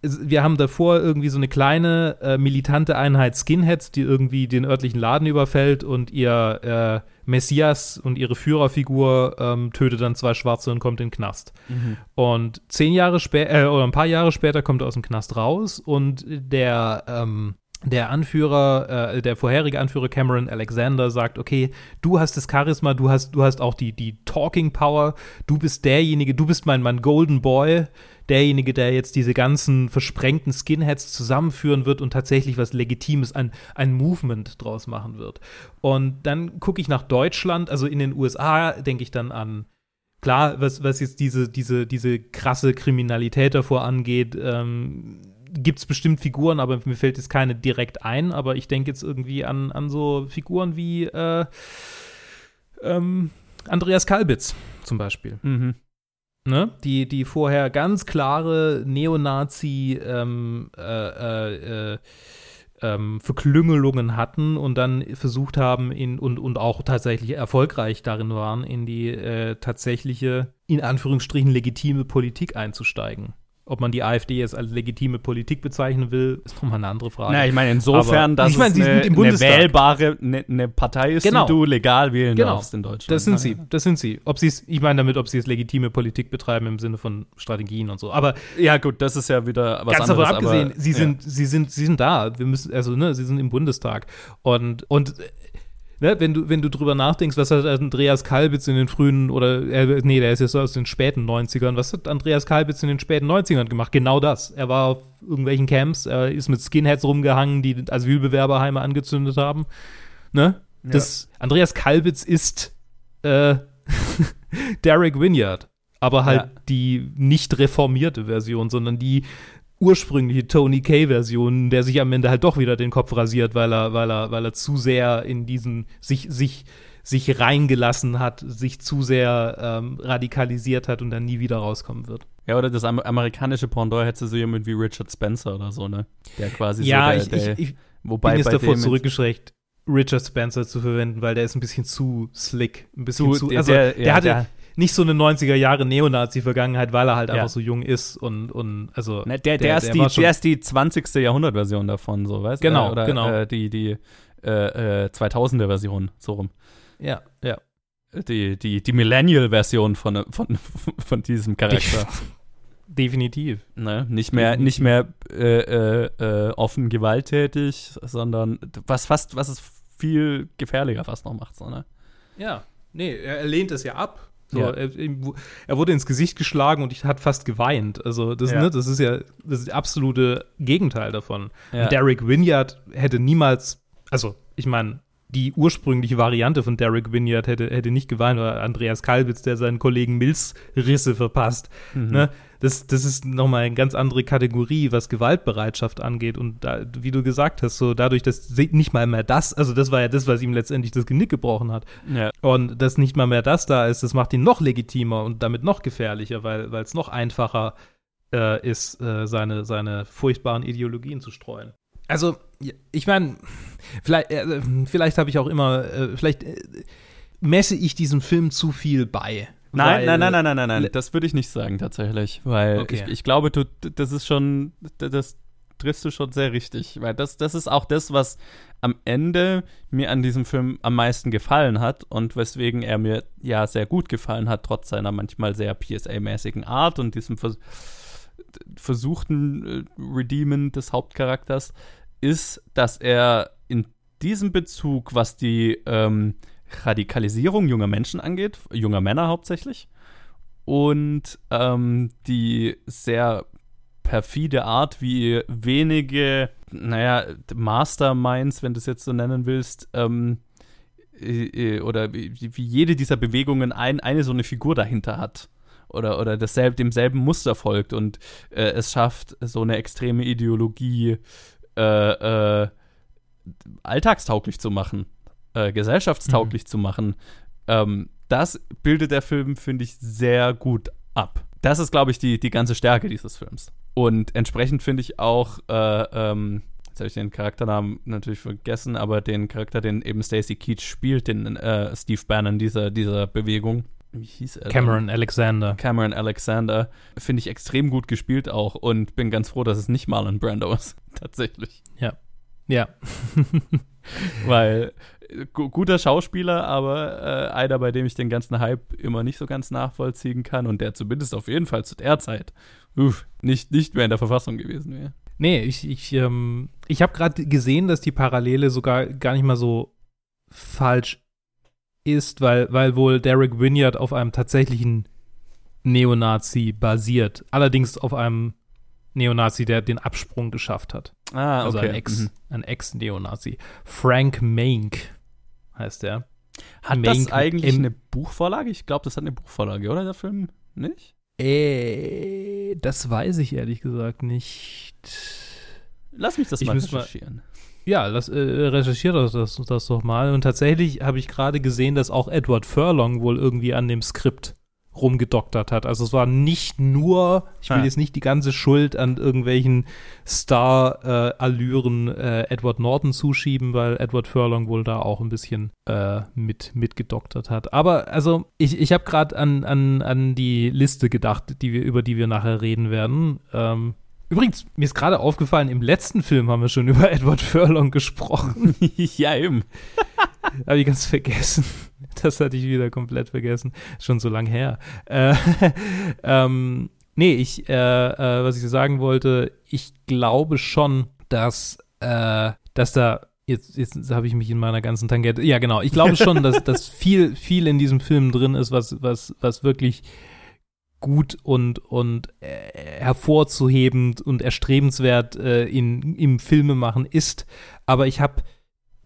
wir haben davor irgendwie so eine kleine äh, militante Einheit Skinheads, die irgendwie den örtlichen Laden überfällt und ihr äh, Messias und ihre Führerfigur ähm, tötet dann zwei Schwarze und kommt in den Knast. Und zehn Jahre später, äh, oder ein paar Jahre später kommt er aus dem Knast raus und der, ähm, der Anführer, äh, der vorherige Anführer Cameron Alexander sagt, okay, du hast das Charisma, du hast, du hast auch die, die Talking Power, du bist derjenige, du bist mein, mein Golden Boy, derjenige, der jetzt diese ganzen versprengten Skinheads zusammenführen wird und tatsächlich was Legitimes, ein, ein Movement draus machen wird. Und dann gucke ich nach Deutschland, also in den USA denke ich dann an klar, was, was jetzt diese, diese, diese krasse Kriminalität davor angeht, ähm, gibt es bestimmt Figuren, aber mir fällt jetzt keine direkt ein, aber ich denke jetzt irgendwie an, an so Figuren wie äh, ähm, Andreas Kalbitz zum Beispiel. Mhm. Ne? Die, die vorher ganz klare Neonazi ähm, äh, äh, äh, ähm, Verklüngelungen hatten und dann versucht haben in, und, und auch tatsächlich erfolgreich darin waren, in die äh, tatsächliche, in Anführungsstrichen legitime Politik einzusteigen. Ob man die AfD jetzt als legitime Politik bezeichnen will, ist nochmal eine andere Frage. Na, ich meine, insofern, dass ich meine, es sie sind eine, im eine wählbare, eine, eine Partei ist, Genau. die du legal wählen Genau. darfst in Deutschland. Das sind Ja, sie, ja. das sind sie. Ob sie es, ich meine damit, ob sie es legitime Politik betreiben im Sinne von Strategien und so. Aber Ja, gut, das ist ja wieder was ganz anderes. davon abgesehen, aber, sie ja. sind, sie sind, sie sind da. Wir müssen, also ne, sie sind im Bundestag und und ne, wenn du wenn du drüber nachdenkst, was hat Andreas Kalbitz in den frühen oder äh, nee, der ist jetzt aus den späten 90ern. Was hat Andreas Kalbitz in den späten 90ern gemacht? Genau das. Er war auf irgendwelchen Camps, er ist mit Skinheads rumgehangen, die Asylbewerberheime angezündet haben. Ne? Das Andreas Kalbitz ist äh, Derek Winyard, aber halt Ja. die nicht reformierte Version, sondern die ursprüngliche Tony K-Version, der sich am Ende halt doch wieder den Kopf rasiert, weil er, weil er, weil er zu sehr in diesen sich, sich, sich reingelassen hat, sich zu sehr ähm, radikalisiert hat und dann nie wieder rauskommen wird. Ja, oder das Amer amerikanische Pendant hätte so jemand wie Richard Spencer oder so, ne? Der quasi ja, so der, ich, der, ich, ich wobei bin jetzt davor zurückgeschreckt, Richard Spencer zu verwenden, weil der ist ein bisschen zu slick, ein bisschen Zu- zu, also der- der, ja, hatte der- nicht so eine 90er Jahre Neonazi-Vergangenheit, weil er halt Ja. einfach so jung ist und, und also Ne, der, der, ist die, war schon- der ist die 20. Jahrhundert-Version davon, so, weißt du? Genau, Oder, genau. Äh, die die äh, äh, 2000er-Version, so rum. ja, ja. Die, die, die Millennial-Version von, von, von diesem Charakter. Definitiv. ne? Nicht mehr, Definitiv. nicht mehr äh, äh, äh, offen gewalttätig, sondern was fast, was es viel gefährlicher fast noch macht, so, ne? Ja. Nee, er lehnt es ja ab. So, Ja. er, er wurde ins Gesicht geschlagen und ich hat fast geweint. Also das, Ja. ne, das ist ja das, ist das absolute Gegenteil davon. Ja. Derek Winyard hätte niemals, also ich meine, die ursprüngliche Variante von Derek Winyard hätte, hätte nicht geweint, oder Andreas Kalbitz, der seinen Kollegen Mills Risse verpasst. Mhm. Ne? Das, das ist nochmal eine ganz andere Kategorie, was Gewaltbereitschaft angeht. Und da, wie du gesagt hast, so dadurch, dass nicht mal mehr das, also das war ja das, was ihm letztendlich das Genick gebrochen hat. Ja. Und dass nicht mal mehr das da ist, das macht ihn noch legitimer und damit noch gefährlicher, weil es noch einfacher äh, ist, äh, seine, seine furchtbaren Ideologien zu streuen. Also, ich meine, vielleicht, äh, vielleicht habe ich auch immer, äh, vielleicht äh, messe ich diesem Film zu viel bei. Nein, nein, nein, nein, nein, nein, nein, das würde ich nicht sagen tatsächlich, weil Okay. ich, ich glaube, du, das ist schon, das triffst du schon sehr richtig, weil das, das ist auch das, was am Ende mir an diesem Film am meisten gefallen hat und weswegen er mir ja sehr gut gefallen hat, trotz seiner manchmal sehr PSA-mäßigen Art und diesem vers versuchten äh, Redeemen des Hauptcharakters, ist, dass er in diesem Bezug, was die ähm, Radikalisierung junger Menschen angeht, junger Männer hauptsächlich, und ähm, die sehr perfide Art, wie wenige, naja, Masterminds, wenn du es jetzt so nennen willst, ähm, äh, äh, oder wie, wie jede dieser Bewegungen ein, eine so eine Figur dahinter hat. Oder, oder dasselbe, demselben Muster folgt und äh, es schafft, so eine extreme Ideologie äh, äh, alltagstauglich zu machen, äh, gesellschaftstauglich zu machen. Ähm, das bildet der Film, finde ich, sehr gut ab. Das ist, glaube ich, die, die ganze Stärke dieses Films. Und entsprechend finde ich auch, äh, ähm, jetzt habe ich den Charakternamen natürlich vergessen, aber den Charakter, den eben Stacy Keach spielt, den äh, Steve Bannon dieser, dieser Bewegung. Wie hieß er? Cameron Alexander. Cameron Alexander finde ich extrem gut gespielt auch und bin ganz froh, dass es nicht Marlon Brando ist. Tatsächlich. Ja. Weil äh, gu guter Schauspieler, aber äh, einer, bei dem ich den ganzen Hype immer nicht so ganz nachvollziehen kann und der zumindest auf jeden Fall zu der Zeit uff, nicht, nicht mehr in der Verfassung gewesen wäre. Nee, ich, ich, ähm, ich habe gerade gesehen, dass die Parallele sogar gar nicht mal so falsch ist, weil, weil wohl Derek Winyard auf einem tatsächlichen Neonazi basiert. Allerdings auf einem Neonazi, der den Absprung geschafft hat. Ah, Also okay. ein Ex, Mhm. ein Ex-Neonazi. Frank Mank heißt er. Hat Mank das eigentlich eine Buchvorlage? Ich glaube, das hat eine Buchvorlage, oder der Film? Nicht? Äh, das weiß ich ehrlich gesagt nicht. Lass mich das Ich mal recherchieren. Ja, äh, recherchiert das, das, das doch mal. Und tatsächlich habe ich gerade gesehen, dass auch Edward Furlong wohl irgendwie an dem Skript rumgedoktert hat. Also es war nicht nur, ich will Ah. jetzt nicht die ganze Schuld an irgendwelchen Star-Allüren äh, Edward Norton zuschieben, weil Edward Furlong wohl da auch ein bisschen äh, mit mitgedoktert hat. Aber also ich, ich habe gerade an, an, an die Liste gedacht, die wir, über die wir nachher reden werden. Ähm, Übrigens, mir ist gerade aufgefallen, im letzten Film haben wir schon über Edward Furlong gesprochen. ja, eben. Habe ich ganz vergessen. Das hatte ich wieder komplett vergessen. Schon so lang her. Äh, ähm, nee, ich, äh, äh, was ich sagen wollte, ich glaube schon, dass, äh, dass da Jetzt, jetzt habe ich mich in meiner ganzen Tangente. Ja, genau. Ich glaube schon, dass, dass viel, viel in diesem Film drin ist, was, was, was wirklich gut und, und äh, hervorzuhebend und erstrebenswert äh, in, im Filmemachen ist. Aber ich habe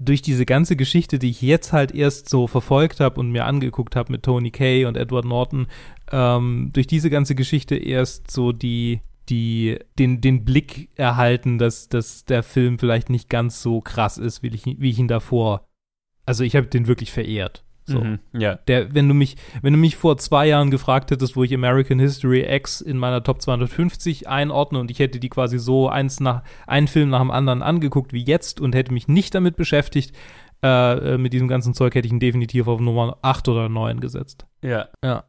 durch diese ganze Geschichte, die ich jetzt halt erst so verfolgt habe und mir angeguckt habe mit Tony Kay und Edward Norton, ähm, durch diese ganze Geschichte erst so die, die, den, den Blick erhalten, dass, dass der Film vielleicht nicht ganz so krass ist, wie ich, wie ich ihn davor. Also ich habe den wirklich verehrt. So. Mhm. Ja. Der, wenn du mich, wenn du mich vor zwei Jahren gefragt hättest, wo ich American History X in meiner Top 250 einordne und ich hätte die quasi so eins nach, einen Film nach dem anderen angeguckt wie jetzt und hätte mich nicht damit beschäftigt, äh, mit diesem ganzen Zeug hätte ich ihn definitiv auf Nummer 8 oder 9 gesetzt. Ja. Ja.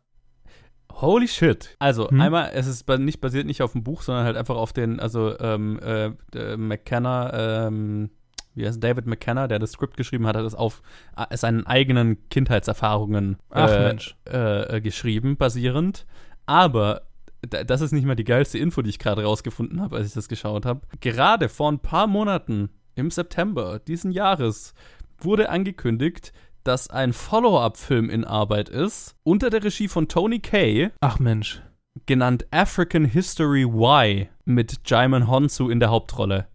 Holy shit. Also, Hm? einmal, es ist nicht basiert nicht auf dem Buch, sondern halt einfach auf den, also, ähm, äh, äh, McKenna, ähm, wie heißt David McKenna, der das Skript geschrieben hat, hat es auf äh, seinen eigenen Kindheitserfahrungen äh. Äh, geschrieben, basierend. Aber das ist nicht mal die geilste Info, die ich gerade rausgefunden habe, als ich das geschaut habe. Gerade vor ein paar Monaten, im September diesen Jahres, wurde angekündigt, dass ein Follow-up-Film in Arbeit ist, unter der Regie von Tony Kay, Ach Mensch. genannt African History Y, mit Jaimin Honsu in der Hauptrolle.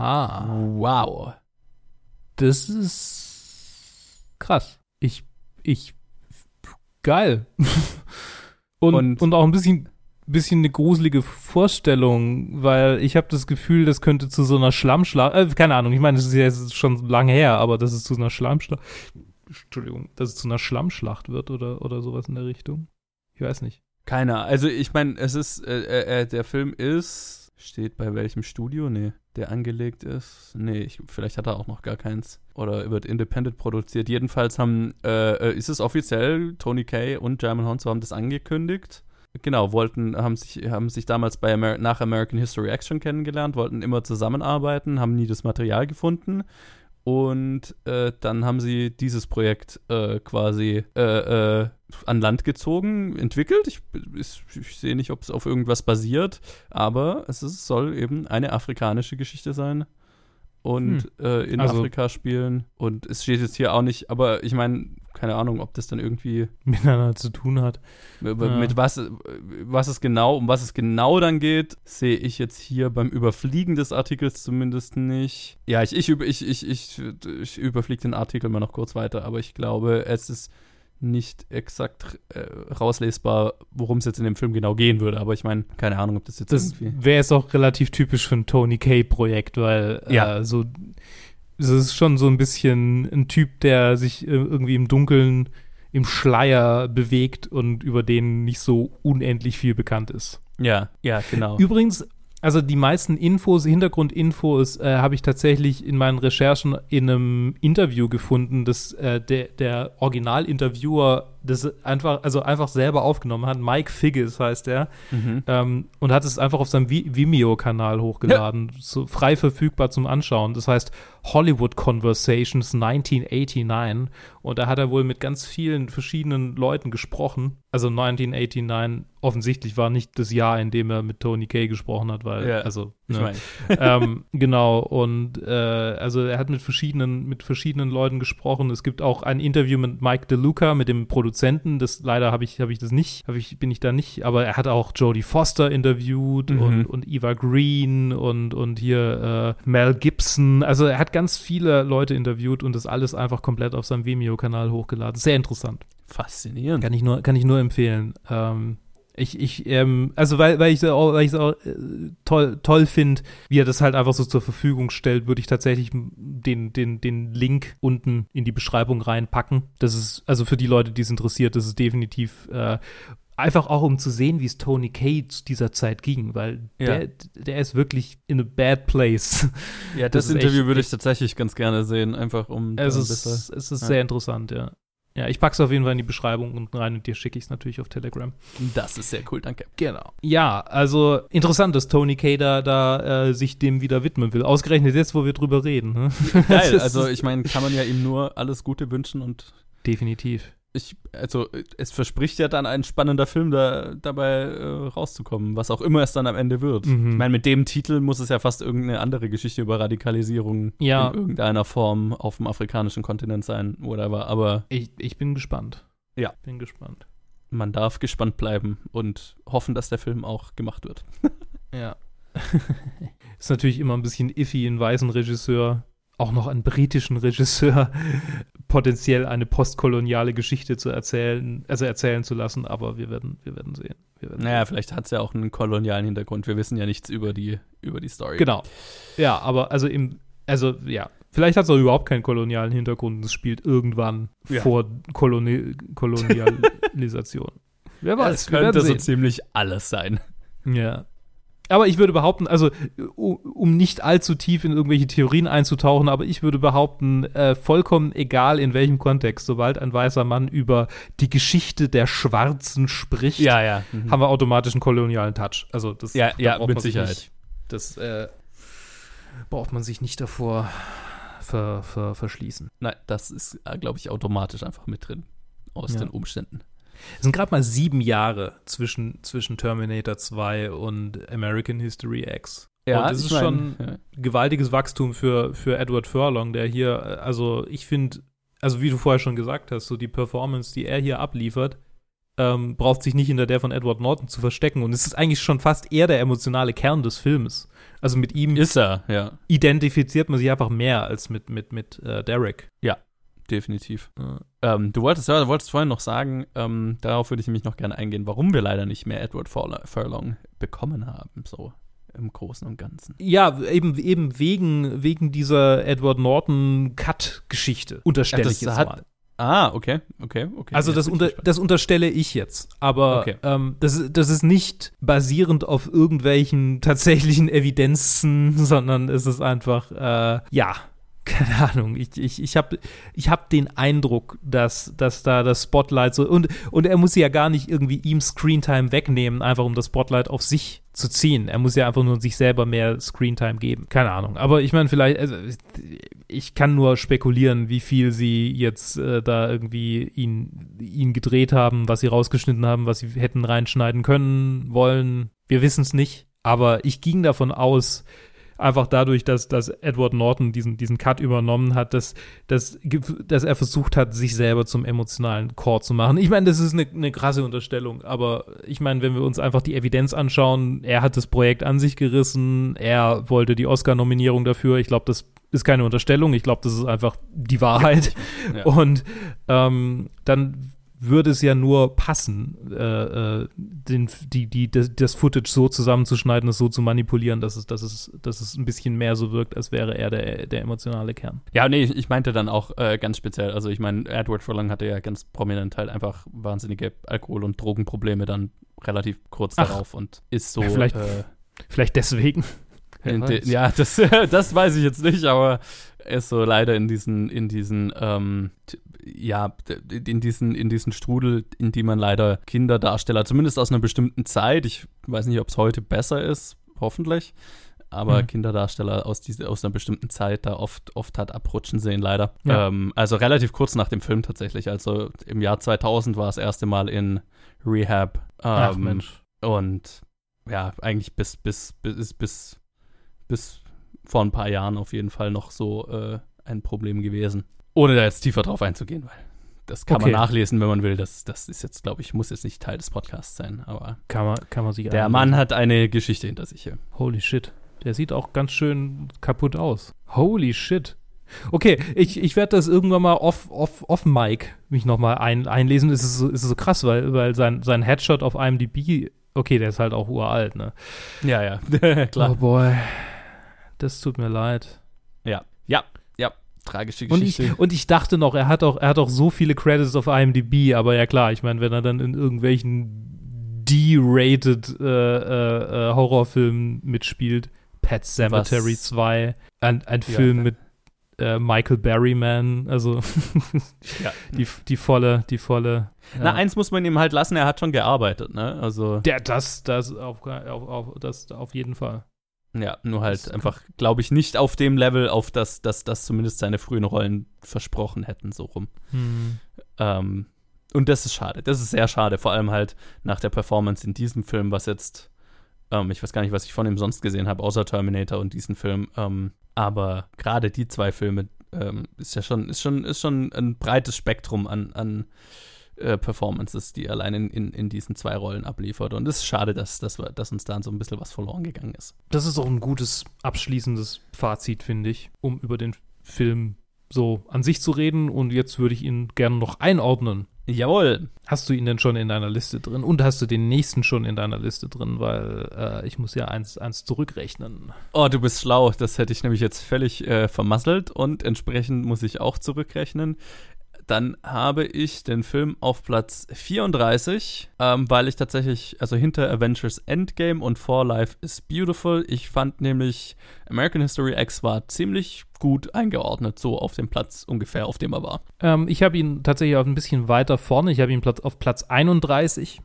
Aha. Wow. Das ist krass. Ich, ich, geil. und, Und- und, auch ein bisschen, bisschen eine gruselige Vorstellung, weil ich habe das Gefühl, das könnte zu so einer Schlammschlacht, äh, keine Ahnung, ich meine, das ist ja jetzt schon lange her, aber dass es zu einer Schlammschlacht, Entschuldigung, dass es zu einer Schlammschlacht wird oder, oder sowas in der Richtung. Ich weiß nicht. Keiner. Also ich meine, es ist, äh, äh, äh, der Film ist, steht bei welchem Studio? Nee, der angelegt ist. Nee, ich, vielleicht hat er auch noch gar keins. Oder wird independent produziert. Jedenfalls haben, äh, äh, ist es offiziell, Tony Kay und Jaimin Honsu haben das angekündigt. Genau, wollten, haben sich, haben sich damals bei Amer nach American History Action kennengelernt, wollten immer zusammenarbeiten, haben nie das Material gefunden. Und äh, dann haben sie dieses Projekt äh, quasi äh, äh, an Land gezogen, entwickelt. Ich, ich, ich sehe nicht, ob es auf irgendwas basiert, aber es ist, soll eben eine afrikanische Geschichte sein und äh, in Also- Afrika spielen. Und es steht jetzt hier auch nicht, aber ich meine, keine Ahnung, ob das dann irgendwie Miteinander zu tun hat. mit, Ja. was, was es genau, um was es genau dann geht, sehe ich jetzt hier beim Überfliegen des Artikels zumindest nicht. Ja, ich, ich, ich, ich, ich, ich überfliege den Artikel mal noch kurz weiter, aber ich glaube, es ist nicht exakt äh, rauslesbar, worum es jetzt in dem Film genau gehen würde. Aber ich meine, keine Ahnung, ob das jetzt Das irgendwie. wäre jetzt auch relativ typisch für ein Tony Kay-Projekt, weil Ja. äh, so es ist schon so ein bisschen ein Typ, der sich äh, irgendwie im Dunkeln, im Schleier bewegt und über den nicht so unendlich viel bekannt ist. Ja, ja, genau. Übrigens, also die meisten Infos, Hintergrundinfos, äh, habe ich tatsächlich in meinen Recherchen in einem Interview gefunden, das äh, der, der Originalinterviewer das einfach, also einfach selber aufgenommen hat. Mike Figgis heißt er. Mhm. Ähm, und hat es einfach auf seinem Vi- Vimeo-Kanal hochgeladen, so frei verfügbar zum Anschauen. Das heißt Hollywood Conversations 1989. Und da hat er wohl mit ganz vielen verschiedenen Leuten gesprochen. Also 1989 offensichtlich war nicht das Jahr, in dem er mit Tony Kay gesprochen hat, weil, Ja, also, Ich ne. meine, ähm, genau, und äh, also er hat mit verschiedenen, mit verschiedenen Leuten gesprochen. Es gibt auch ein Interview mit Mike DeLuca, mit dem Produzenten. Das leider habe ich, habe ich das nicht, habe ich, bin ich da nicht, aber er hat auch Jodie Foster interviewt Mhm. und, und Eva Green und, und hier äh, Mel Gibson. Also er hat ganz viele Leute interviewt und das alles einfach komplett auf seinem Vimeo-Kanal hochgeladen. Sehr interessant. faszinierend. Kann ich nur, kann ich nur empfehlen. Ähm, Ich, ich, ähm, also weil, weil ich es auch, weil auch äh, toll, toll finde, wie er das halt einfach so zur Verfügung stellt, würde ich tatsächlich den, den, den Link unten in die Beschreibung reinpacken. Das ist, also für die Leute, die es interessiert, das ist definitiv äh, einfach auch um zu sehen, wie es Tony Kay zu dieser Zeit ging, weil Ja. der, der ist wirklich in a bad place. Ja, das, Das Interview echt- würde ich tatsächlich ganz gerne sehen, einfach um Es ist, es ist ja. sehr interessant, ja. Ja, ich pack's auf jeden Fall in die Beschreibung unten rein und dir schicke ich es natürlich auf Telegram. Das ist sehr cool, danke. Genau. Ja, also interessant, dass Tony Kay da, da äh, sich dem wieder widmen will. Ausgerechnet jetzt, wo wir drüber reden. Ne? Geil, also ich meine, kann man ja ihm nur alles Gute wünschen und Definitiv. Ich, also es verspricht ja dann ein spannender Film da, dabei äh, rauszukommen, was auch immer es dann am Ende wird. Mhm. Ich meine, mit dem Titel muss es ja fast irgendeine andere Geschichte über Radikalisierung Ja. in irgendeiner Form auf dem afrikanischen Kontinent sein, whatever. Aber Ich, ich bin gespannt. Ja. Bin gespannt. man darf gespannt bleiben und hoffen, dass der Film auch gemacht wird. Ja. ist natürlich immer ein bisschen iffy, einen weißen Regisseur, auch noch einen britischen Regisseur, potenziell eine postkoloniale Geschichte zu erzählen, also erzählen zu lassen, aber wir werden, wir werden sehen. Wir werden Naja, vielleicht hat es ja auch einen kolonialen Hintergrund. Wir wissen ja nichts über die, über die Story. Genau. Ja, aber also im, also ja, vielleicht hat es auch überhaupt keinen kolonialen Hintergrund. Es spielt irgendwann Ja. vor Koloni Kolonialisation. Wer weiß, Es könnte so sehen. ziemlich alles sein. Ja. Aber ich würde behaupten, also um nicht allzu tief in irgendwelche Theorien einzutauchen, aber ich würde behaupten, äh, vollkommen egal in welchem Kontext, sobald ein weißer Mann über die Geschichte der Schwarzen spricht, ja. Mhm. haben wir automatisch einen kolonialen Touch. Also das Ja, da ja, braucht mit man sich Sicherheit. Nicht, das äh, braucht man sich nicht davor ver, ver, verschließen. Nein, das ist, glaube ich, automatisch einfach mit drin. Aus Ja. den Umständen. Es sind gerade mal sieben Jahre zwischen, zwischen Terminator 2 und American History X. und das ist mein, schon ja. gewaltiges Wachstum für, für Edward Furlong, der hier, äh, also ich finde, also wie du vorher schon gesagt hast, so die Performance, die er hier abliefert, ähm, braucht sich nicht hinter der von Edward Norton zu verstecken. Und es ist eigentlich schon fast eher der emotionale Kern des Filmes. Also mit ihm Ist er, ja, identifiziert man sich einfach mehr als mit, mit, mit äh, Derek. Definitiv. Ja. Ähm, du wolltest ja, du wolltest vorhin noch sagen, ähm, darauf würde ich nämlich noch gerne eingehen, warum wir leider nicht mehr Edward Furl- Furlong bekommen haben, so im Großen und Ganzen. Ja, eben, eben wegen, wegen dieser Edward Norton-Cut-Geschichte, unterstelle ich jetzt hat- mal. Ah, okay, okay, okay. Also das, unter, das unterstelle ich jetzt. Aber Okay. ähm, das, ist- das ist nicht basierend auf irgendwelchen tatsächlichen Evidenzen, sondern es ist einfach, äh, ja, keine Ahnung. Ich, ich, ich habe ich hab den Eindruck, dass, dass da das Spotlight so. Und, und er muss ja gar nicht irgendwie ihm Screentime wegnehmen, einfach um das Spotlight auf sich zu ziehen. Er muss ja einfach nur sich selber mehr Screentime geben. Keine Ahnung. Aber ich meine, vielleicht, also ich kann nur spekulieren, wie viel sie jetzt äh, da irgendwie ihn, ihn gedreht haben, was sie rausgeschnitten haben, was sie hätten reinschneiden können, wollen. Wir wissen es nicht. Aber ich ging davon aus, einfach dadurch, dass, dass Edward Norton diesen, diesen Cut übernommen hat, dass, dass, dass er versucht hat, sich selber zum emotionalen Core zu machen. Ich meine, das ist eine, eine krasse Unterstellung, aber ich meine, wenn wir uns einfach die Evidenz anschauen, er hat das Projekt an sich gerissen, er wollte die Oscar-Nominierung dafür. Ich glaube, das ist keine Unterstellung, ich glaube, das ist einfach die Wahrheit. Ja. Und ähm, dann würde es ja nur passen, äh, äh, den, die, die, das, das Footage so zusammenzuschneiden, es so zu manipulieren, dass es, dass, es, dass es ein bisschen mehr so wirkt, als wäre er der, der emotionale Kern. Ja, nee, ich, ich meinte dann auch äh, ganz speziell, also ich meine, Edward Furlong hatte ja ganz prominent halt einfach wahnsinnige Alkohol- und Drogenprobleme dann relativ kurz Ach. darauf und ist so. Vielleicht- äh, Vielleicht deswegen. De, ja, das, das weiß ich jetzt nicht, aber er ist so leider in diesen, in diesen, ähm, ja, in diesen, in diesen Strudel, in die man leider Kinderdarsteller, zumindest aus einer bestimmten Zeit, ich weiß nicht, ob es heute besser ist, hoffentlich, aber Mhm. Kinderdarsteller aus, diese, aus einer bestimmten Zeit da oft, oft hat abrutschen sehen, leider. Ja. Ähm, also relativ kurz nach dem Film tatsächlich, also im Jahr 2000 war das erste Mal in Rehab. Ähm, Ach Mensch. und ja, eigentlich bis, bis, bis, bis, bis vor ein paar Jahren auf jeden Fall noch so äh, ein Problem gewesen. Ohne da jetzt tiefer drauf einzugehen, weil das kann Okay. man nachlesen, wenn man will. Das, das ist jetzt, glaube ich, muss jetzt nicht Teil des Podcasts sein, aber Kann man, kann man sich der einbilden. Mann hat eine Geschichte hinter sich hier. Holy shit. Der sieht auch ganz schön kaputt aus. Holy shit. Okay, ich, ich werde das irgendwann mal off, off, off Mic mich nochmal ein, einlesen. Es ist, ist so krass, weil, weil sein, sein Headshot auf IMDb, okay, der ist halt auch uralt, ne? Ja, ja, klar. Oh boy. Das tut mir leid. Ja, ja, ja. Tragische Und Geschichte. ich, und ich dachte noch, er hat auch, er hat auch so viele Credits auf IMDb, aber ja klar, ich meine, wenn er dann in irgendwelchen D-rated äh, äh, äh, Horrorfilmen mitspielt, Pet Cemetery Was? 2, ein, ein Ja, Film ja. mit äh, Michael Berryman, also Ja. die, die volle, die volle. Na, ja. eins muss man ihm halt lassen, er hat schon gearbeitet, ne? Also, Der, das, das auf, auf, auf, das auf jeden Fall. Ja, nur halt Das- einfach, glaube ich, nicht auf dem Level, auf das, das, das zumindest seine frühen Rollen versprochen hätten, so rum. Hm. Ähm, und das ist schade. Das ist sehr schade, vor allem halt nach der Performance in diesem Film, was jetzt, ähm, ich weiß gar nicht, was ich von ihm sonst gesehen habe, außer Terminator und diesen Film. Ähm, aber gerade die zwei Filme ähm, ist ja schon, ist schon, ist schon ein breites Spektrum an, an äh, Performances, die er allein in, in, in diesen zwei Rollen abliefert. Und es ist schade, dass, dass, wir, dass uns da so ein bisschen was verloren gegangen ist. Das ist auch ein gutes abschließendes Fazit, finde ich, um über den Film so an sich zu reden. Und jetzt würde ich ihn gerne noch einordnen. Jawohl. Hast du ihn denn schon in deiner Liste drin? Und hast du den nächsten schon in deiner Liste drin? Weil äh, ich muss ja eins, eins zurückrechnen. Oh, du bist schlau. Das hätte ich nämlich jetzt völlig äh, vermasselt und entsprechend muss ich auch zurückrechnen. Dann habe ich den Film auf Platz 34, ähm, weil ich tatsächlich, also hinter Avengers Endgame und For Life is Beautiful, ich fand nämlich American History X war ziemlich gut eingeordnet, so auf dem Platz ungefähr, auf dem er war. Ähm, ich habe ihn tatsächlich auch ein bisschen weiter vorne. Ich habe ihn Platz, auf Platz 31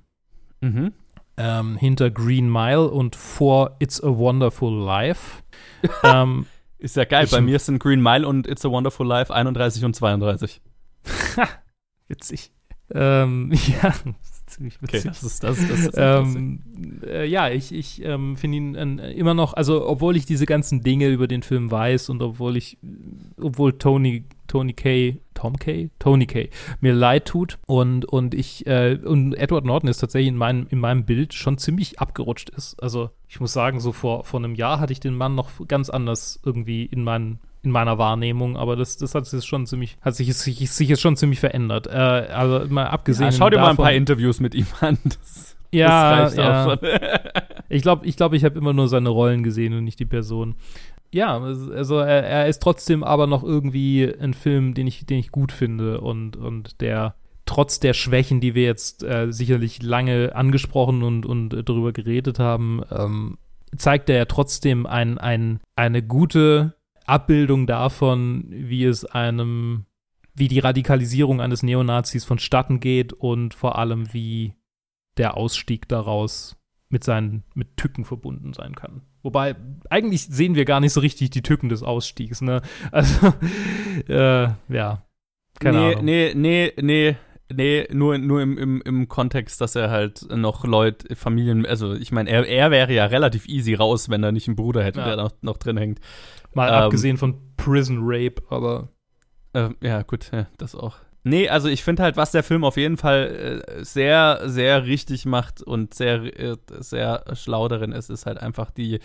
Mhm. ähm, hinter Green Mile und vor It's a Wonderful Life. ähm, Ist ja geil. Ich- Bei mir sind Green Mile und It's a Wonderful Life 31 und 32. witzig. Ähm, ja, ziemlich witzig. das ist das. das ist. Ähm, äh, ja, ich, ich ähm, finde ihn äh, immer noch, also obwohl ich diese ganzen Dinge über den Film weiß und obwohl ich, obwohl Tony, Tony Kay, Tom Kay? Tony Kay mir leid tut und, und ich, äh, und Edward Norton ist tatsächlich in meinem, in meinem Bild schon ziemlich abgerutscht ist. Also ich muss sagen, so vor, vor einem Jahr hatte ich den Mann noch ganz anders irgendwie in meinen in meiner Wahrnehmung, aber das, das hat sich jetzt schon ziemlich, hat sich, sich, sich jetzt schon ziemlich verändert. Äh, also mal abgesehen Ja, schau dir mal ein davon, paar Interviews mit ihm an. Das, ja, das ja. auch schon. Ich glaube, ich, glaub, ich habe immer nur seine Rollen gesehen und nicht die Person. Ja, also er, er ist trotzdem aber noch irgendwie ein Film, den ich, den ich gut finde und, und der trotz der Schwächen, die wir jetzt äh, sicherlich lange angesprochen und, und äh, darüber geredet haben, ähm, zeigt er ja trotzdem ein, ein, eine gute Abbildung davon, wie es einem, wie die Radikalisierung eines Neonazis vonstatten geht und vor allem, wie der Ausstieg daraus mit seinen mit Tücken verbunden sein kann. Wobei, eigentlich sehen wir gar nicht so richtig die Tücken des Ausstiegs, ne? Also, äh, ja. Keine nee, Ahnung. nee, nee, nee, nee, nur, nur im, im, im Kontext, dass er halt noch Leute, Familien, also ich meine, er, er wäre ja relativ easy raus, wenn er nicht einen Bruder hätte, Ja. der noch, noch drin hängt. Mal ähm, abgesehen von Prison Rape, aber Ähm, ja, gut, ja, das auch. Nee, also ich finde halt, was der Film auf jeden Fall äh, sehr, sehr richtig macht und sehr, äh, sehr schlau darin ist, ist halt einfach die,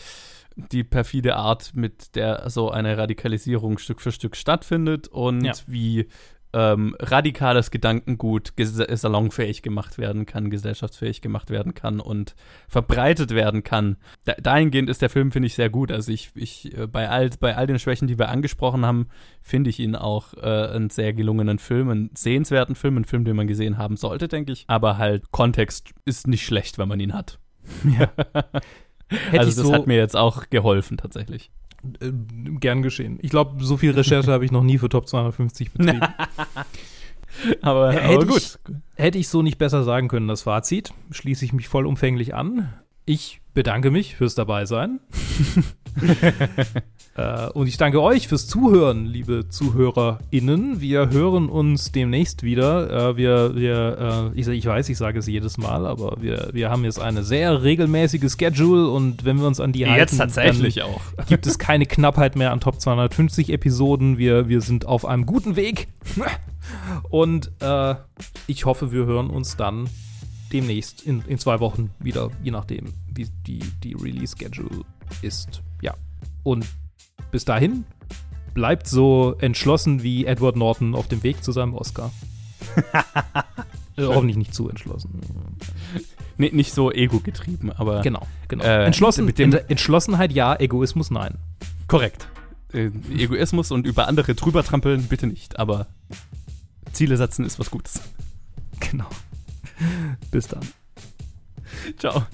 die perfide Art, mit der so eine Radikalisierung Stück für Stück stattfindet und Ja. wie ähm, radikales Gedankengut salonfähig gemacht werden kann, gesellschaftsfähig gemacht werden kann und verbreitet werden kann. Da, dahingehend ist der Film, finde ich, sehr gut. Also ich, ich äh, bei, all, bei all den Schwächen, die wir angesprochen haben, finde ich ihn auch äh, einen sehr gelungenen Film, einen sehenswerten Film, einen Film, den man gesehen haben sollte, denke ich. Aber halt Kontext ist nicht schlecht, wenn man ihn hat. ja. Also das so hat mir jetzt auch geholfen tatsächlich. Äh, gern geschehen. Ich glaube, so viel Recherche habe ich noch nie für Top 250 betrieben. Aber, Hätte aber ich- gut. Hätte ich so nicht besser sagen können, das Fazit. Schließe ich mich vollumfänglich an. Ich bedanke mich fürs Dabeisein. äh, und ich danke euch fürs Zuhören, liebe ZuhörerInnen. Wir hören uns demnächst wieder. Äh, wir, wir, äh, ich, ich weiß, ich sage es jedes Mal, aber wir, wir haben jetzt eine sehr regelmäßige Schedule und wenn wir uns an die halten, Jetzt tatsächlich auch. gibt es keine Knappheit mehr an Top 250 Episoden. Wir, wir sind auf einem guten Weg. Und ich hoffe, wir hören uns dann demnächst in, in zwei Wochen wieder, je nachdem, wie die, die Release-Schedule ist. Und bis dahin, bleibt so entschlossen wie Edward Norton auf dem Weg zu seinem Oscar. äh, hoffentlich nicht zu entschlossen. Nee, nicht so ego-getrieben, aber. Genau, genau. Äh, Entschlossen, mit dem- Entschlossenheit ja, Egoismus nein. Korrekt. Äh, Egoismus und über andere drüber trampeln, bitte nicht. Aber Ziele setzen ist was Gutes. Genau. Bis dann. Ciao.